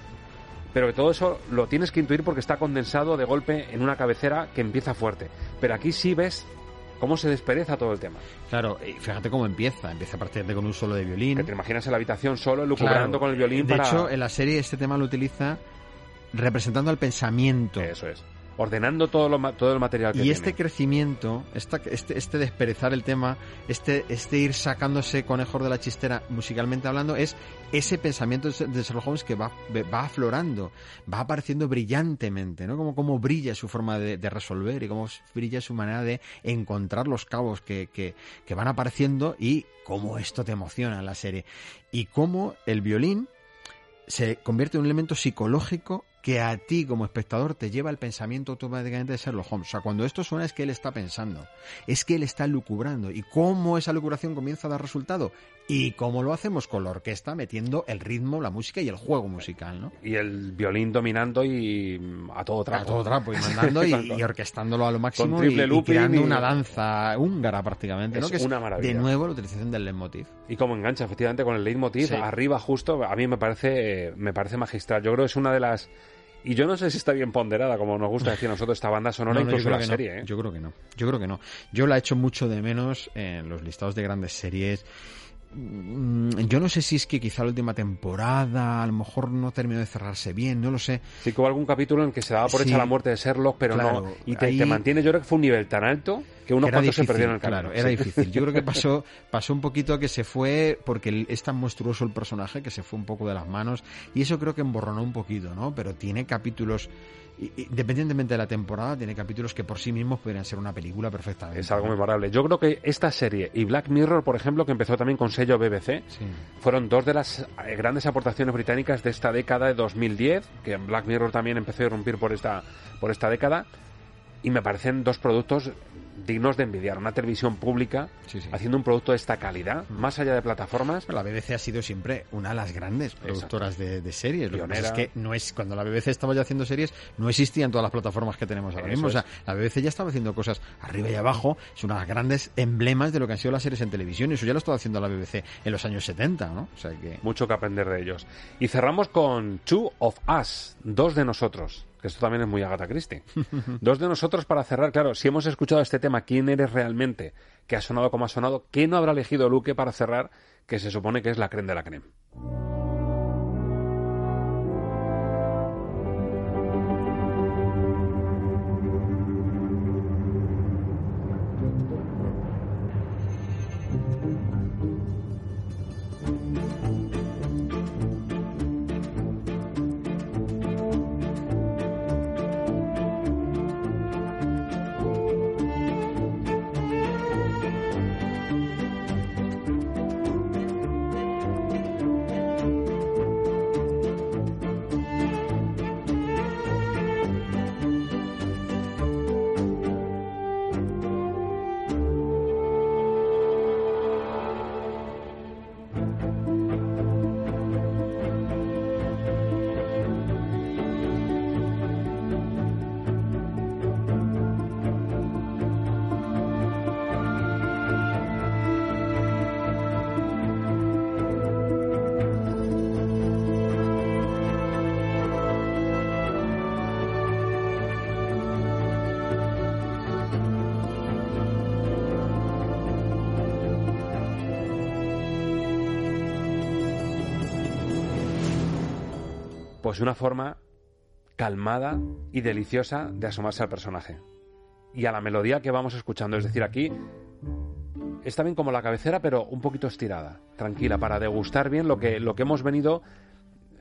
Pero que todo eso lo tienes que intuir porque está condensado de golpe en una cabecera que empieza fuerte. Pero aquí sí ves cómo se despereza todo el tema.
Claro, fíjate cómo empieza. Empieza a partir de con un solo de violín.
Que te imaginas en la habitación solo, lucubrando
Claro.
con el violín
De
para...
hecho, en la serie este tema lo utiliza representando al pensamiento.
Eso es. Ordenando todo, lo todo el material que
Y
tiene.
este crecimiento, esta, este, este desperezar el tema, este, este ir sacándose conejos de la chistera musicalmente hablando, es ese pensamiento de Sherlock Holmes que va, va aflorando, va apareciendo brillantemente, ¿no? Como, como brilla su forma de, de resolver y cómo brilla su manera de encontrar los cabos que, que, que van apareciendo y cómo esto te emociona en la serie. Y cómo el violín se convierte en un elemento psicológico que a ti como espectador te lleva al pensamiento automáticamente de Sherlock Holmes. O sea, cuando esto suena es que él está pensando, es que él está lucubrando. ¿Y cómo esa lucubración comienza a dar resultado? Y cómo lo hacemos con la orquesta metiendo el ritmo, la música y el juego musical, ¿no?
Y el violín dominando y mm, a todo trapo.
A todo trapo y mandando y, y orquestándolo a lo máximo
Con triple
y, creando una danza húngara prácticamente, ¿no?
Es
Que es
una maravilla.
de nuevo la utilización del leitmotiv.
Y como engancha efectivamente con el leitmotiv
Sí.
arriba justo, a mí me parece me parece magistral. Yo creo que es una de las y yo no sé si está bien ponderada, como nos gusta decir a nosotros esta banda sonora,
No, no,
incluso la serie.
no.
¿eh?
Yo creo que no. Yo creo que no. Yo la he hecho mucho de menos en los listados de grandes series. Mm, Yo no sé si es que quizá la última temporada a lo mejor no terminó de cerrarse bien, no lo sé.
Sí que hubo algún capítulo en que se daba por
Sí.
hecha la muerte de Sherlock, pero
Claro,
no. Y te,
ahí-
te mantiene, yo creo que fue un nivel tan alto que unos cuantos se
difícil,
perdieron en el camino.
Claro, era
Sí.
difícil. Yo creo que pasó, pasó un poquito que se fue, porque es tan monstruoso el personaje que se fue un poco de las manos, y eso creo que emborronó un poquito, ¿no? Pero tiene capítulos, independientemente de la temporada, tiene capítulos que por sí mismos podrían ser una película perfectamente.
Es algo memorable. Yo creo que esta serie y Black Mirror, por ejemplo, que empezó también con sello BBC, fueron dos de las eh, grandes aportaciones británicas de esta década de 2010, que Black Mirror también empezó a irrumpir por esta, por esta década, y me parecen dos productos dignos de envidiar. Una televisión pública haciendo un producto de esta calidad, más allá de plataformas.
La BBC ha sido siempre una de las grandes productoras de, de series. Lo que pasa es que no es cuando la BBC estaba ya haciendo series, no existían todas las plataformas que tenemos ahora
Eso
mismo. O sea, la BBC ya estaba haciendo cosas arriba y abajo. Es una de las grandes emblemas de lo que han sido las series en televisión. Eso ya lo estaba haciendo la BBC en los años 70, ¿no? O sea que.
Mucho que aprender de ellos. Y cerramos con Two of Us, dos de nosotros. Que esto también es muy Agatha Christie. dos de nosotros para cerrar. Claro, si hemos escuchado este tema, ¿quién eres realmente? Que ha sonado como ha sonado. ¿Qué no habrá elegido Luque para cerrar? Que se supone que es la creme de la creme. Pues una forma calmada y deliciosa de asomarse al personaje. Y a la melodía que vamos escuchando. Es decir, aquí está bien como la cabecera, pero un poquito estirada, tranquila, para degustar bien lo que, lo que hemos venido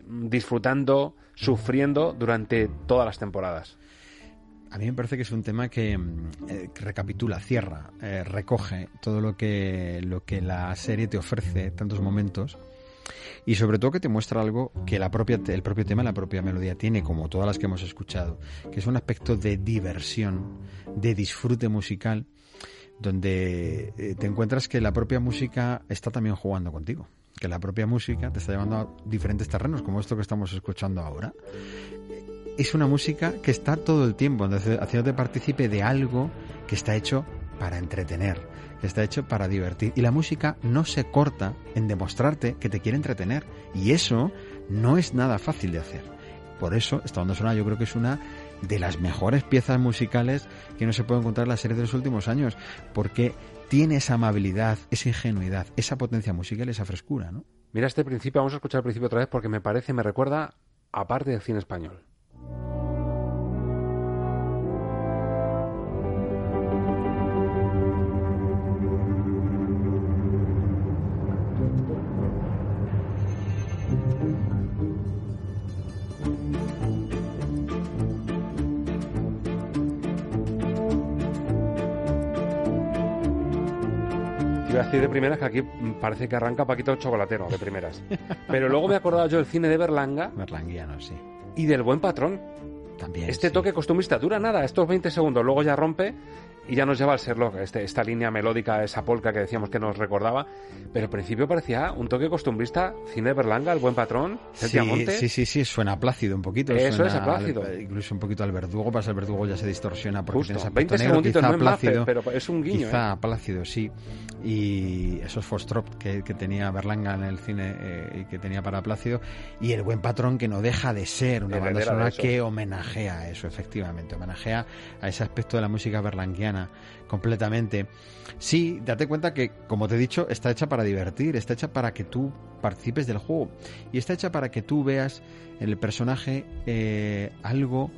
disfrutando, sufriendo durante todas las temporadas.
A mí me parece que es un tema que, mm, eh, recapitula, cierra, eh, recoge todo lo que, lo que la serie te ofrece, tantos momentos, y sobre todo que te muestra algo que la propia, el propio tema, la propia melodía tiene, como todas las que hemos escuchado, que es un aspecto de diversión, de disfrute musical, donde eh, te encuentras que la propia música está también jugando contigo, que la propia música te está llevando a diferentes terrenos, como esto que estamos escuchando ahora. Es una música que está todo el tiempo haciéndote partícipe de algo que está hecho para entretener, está hecho para divertir. Y la música no se corta en demostrarte que te quiere entretener. Y eso no es nada fácil de hacer. Por eso, esta banda sonora yo creo que es una de las mejores piezas musicales que no se puede encontrar en la serie de los últimos años, porque tiene esa amabilidad, esa ingenuidad, esa potencia musical, esa frescura, ¿no?
Mira este principio, vamos a escuchar el principio otra vez porque me parece, me recuerda a parte del cine español. De primeras que aquí parece que arranca Paquito el Chocolatero, de primeras. Pero luego me he acordado yo del cine de Berlanga.
Berlanguiano, sí.
Y del Buen Patrón.
También.
Este toque costumbrista dura nada, estos 20 segundos, luego ya rompe y ya nos lleva al Sherlock, este, esta línea melódica, esa polca que decíamos que nos recordaba, pero al principio parecía un toque costumbrista, cine Berlanga, el buen patrón,
Sí, sí, sí, sí, suena plácido un poquito.
Eso
suena
es, a plácido.
al- incluso un poquito al verdugo, pasa el verdugo ya se distorsiona porque
Justo,
tiene ese
20
aspecto negro,
segunditos,
quizá
no
plácido,
pero es un guiño,
Quizá
¿eh?
plácido, sí. Y esos Fostrop que, que tenía Berlanga en el cine eh, y que tenía para Plácido. Y el buen patrón que no deja de ser una banda
Heredera
sonora que homenajea a eso, efectivamente. Homenajea a ese aspecto de la música berlanguiana completamente. Sí, date cuenta que, como te he dicho, está hecha para divertir, está hecha para que tú participes del juego y está hecha para que tú veas en el personaje eh, algo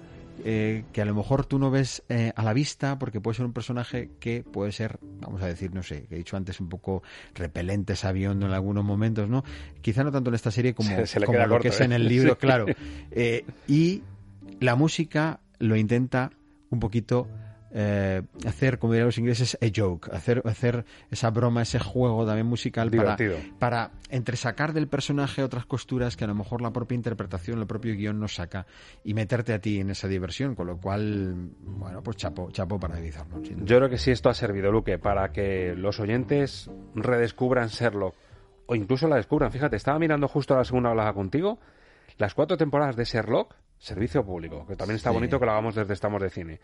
eh, que a lo mejor tú no ves eh, a la vista porque puede ser un personaje que puede ser, vamos a decir, no sé, que he dicho antes, un poco repelente, sabiondo en algunos momentos, ¿no? Quizá no tanto en esta serie como,
Se- se le
como
queda
lo
corto,
que es en el libro,
Sí.
claro. Y la música lo intenta un poquito eh, hacer, como dirían los ingleses, a joke, hacer, hacer esa broma, ese juego también musical para,
Divertido.
para entresacar del personaje otras costuras que a lo mejor la propia interpretación, el propio guion no saca y meterte a ti en esa diversión, con lo cual, bueno, pues chapo, chapo para duda.
Yo creo que sí esto ha servido, Luque, para que los oyentes redescubran Sherlock o incluso la descubran. Fíjate, estaba mirando justo la segunda hablada contigo, las cuatro temporadas de Sherlock, servicio público, que también está
Sí.
bonito que lo hagamos desde Estamos de Cine.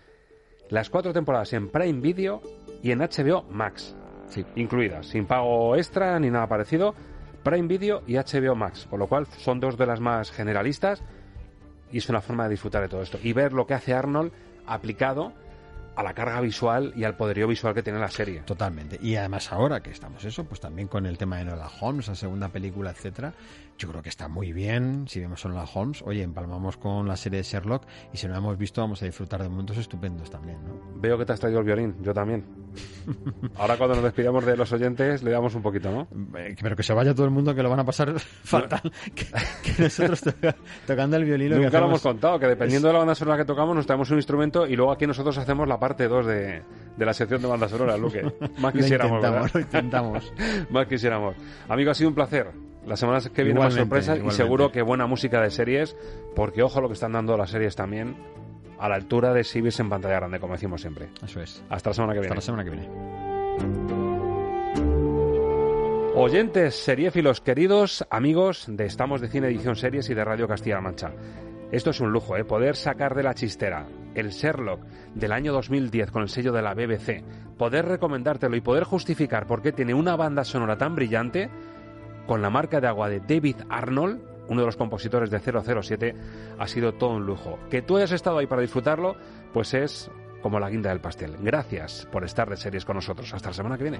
Las cuatro temporadas en Prime Video y en HBO Max, incluidas, sin pago extra ni nada parecido. Prime Video y HBO Max, con lo cual son dos de las más generalistas y es una forma de disfrutar de todo esto y ver lo que hace Arnold aplicado a la carga visual y al poderío visual que tiene la serie.
Totalmente. Y además ahora que estamos eso, pues también con el tema de Nola Holmes, la segunda película, etcétera, yo creo que está muy bien. Si vemos a Nola Holmes, oye, empalmamos con la serie de Sherlock y si no la hemos visto vamos a disfrutar de momentos estupendos también, ¿no?
Veo que te has traído el violín, yo también. Ahora cuando nos despidamos de los oyentes le damos un poquito, ¿no?
Eh, Pero que se vaya todo el mundo que lo van a pasar fatal. Que, que nosotros toca- tocando el violín lo que
Nunca lo hemos contado, que dependiendo de la banda sonora que tocamos nos traemos un instrumento y luego aquí nosotros hacemos la parte 2 de, de la sección de banda sonora, Luque. Más
Lo
quisiéramos,
intentamos,
¿verdad?
lo intentamos.
Más quisiéramos. Amigo, ha sido un placer. La semana que viene más
Igualmente,
sorpresas y seguro que buena música de series, porque ojo lo que están dando las series también, a la altura de exhibirse en pantalla grande, como decimos siempre.
Eso es.
Hasta la semana que
Hasta
viene.
la semana que viene.
Oyentes, seriéfilos queridos, amigos de Estamos de Cine Edición Series y de Radio Castilla-La Mancha. Esto es un lujo, ¿eh? Poder sacar de la chistera el Sherlock del año 2010 con el sello de la BBC, poder recomendártelo y poder justificar por qué tiene una banda sonora tan brillante con la marca de agua de David Arnold, uno de los compositores de 007, ha sido todo un lujo. Que tú hayas estado ahí para disfrutarlo, pues es como la guinda del pastel. Gracias por estar de series con nosotros. Hasta la semana que viene.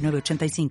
906985.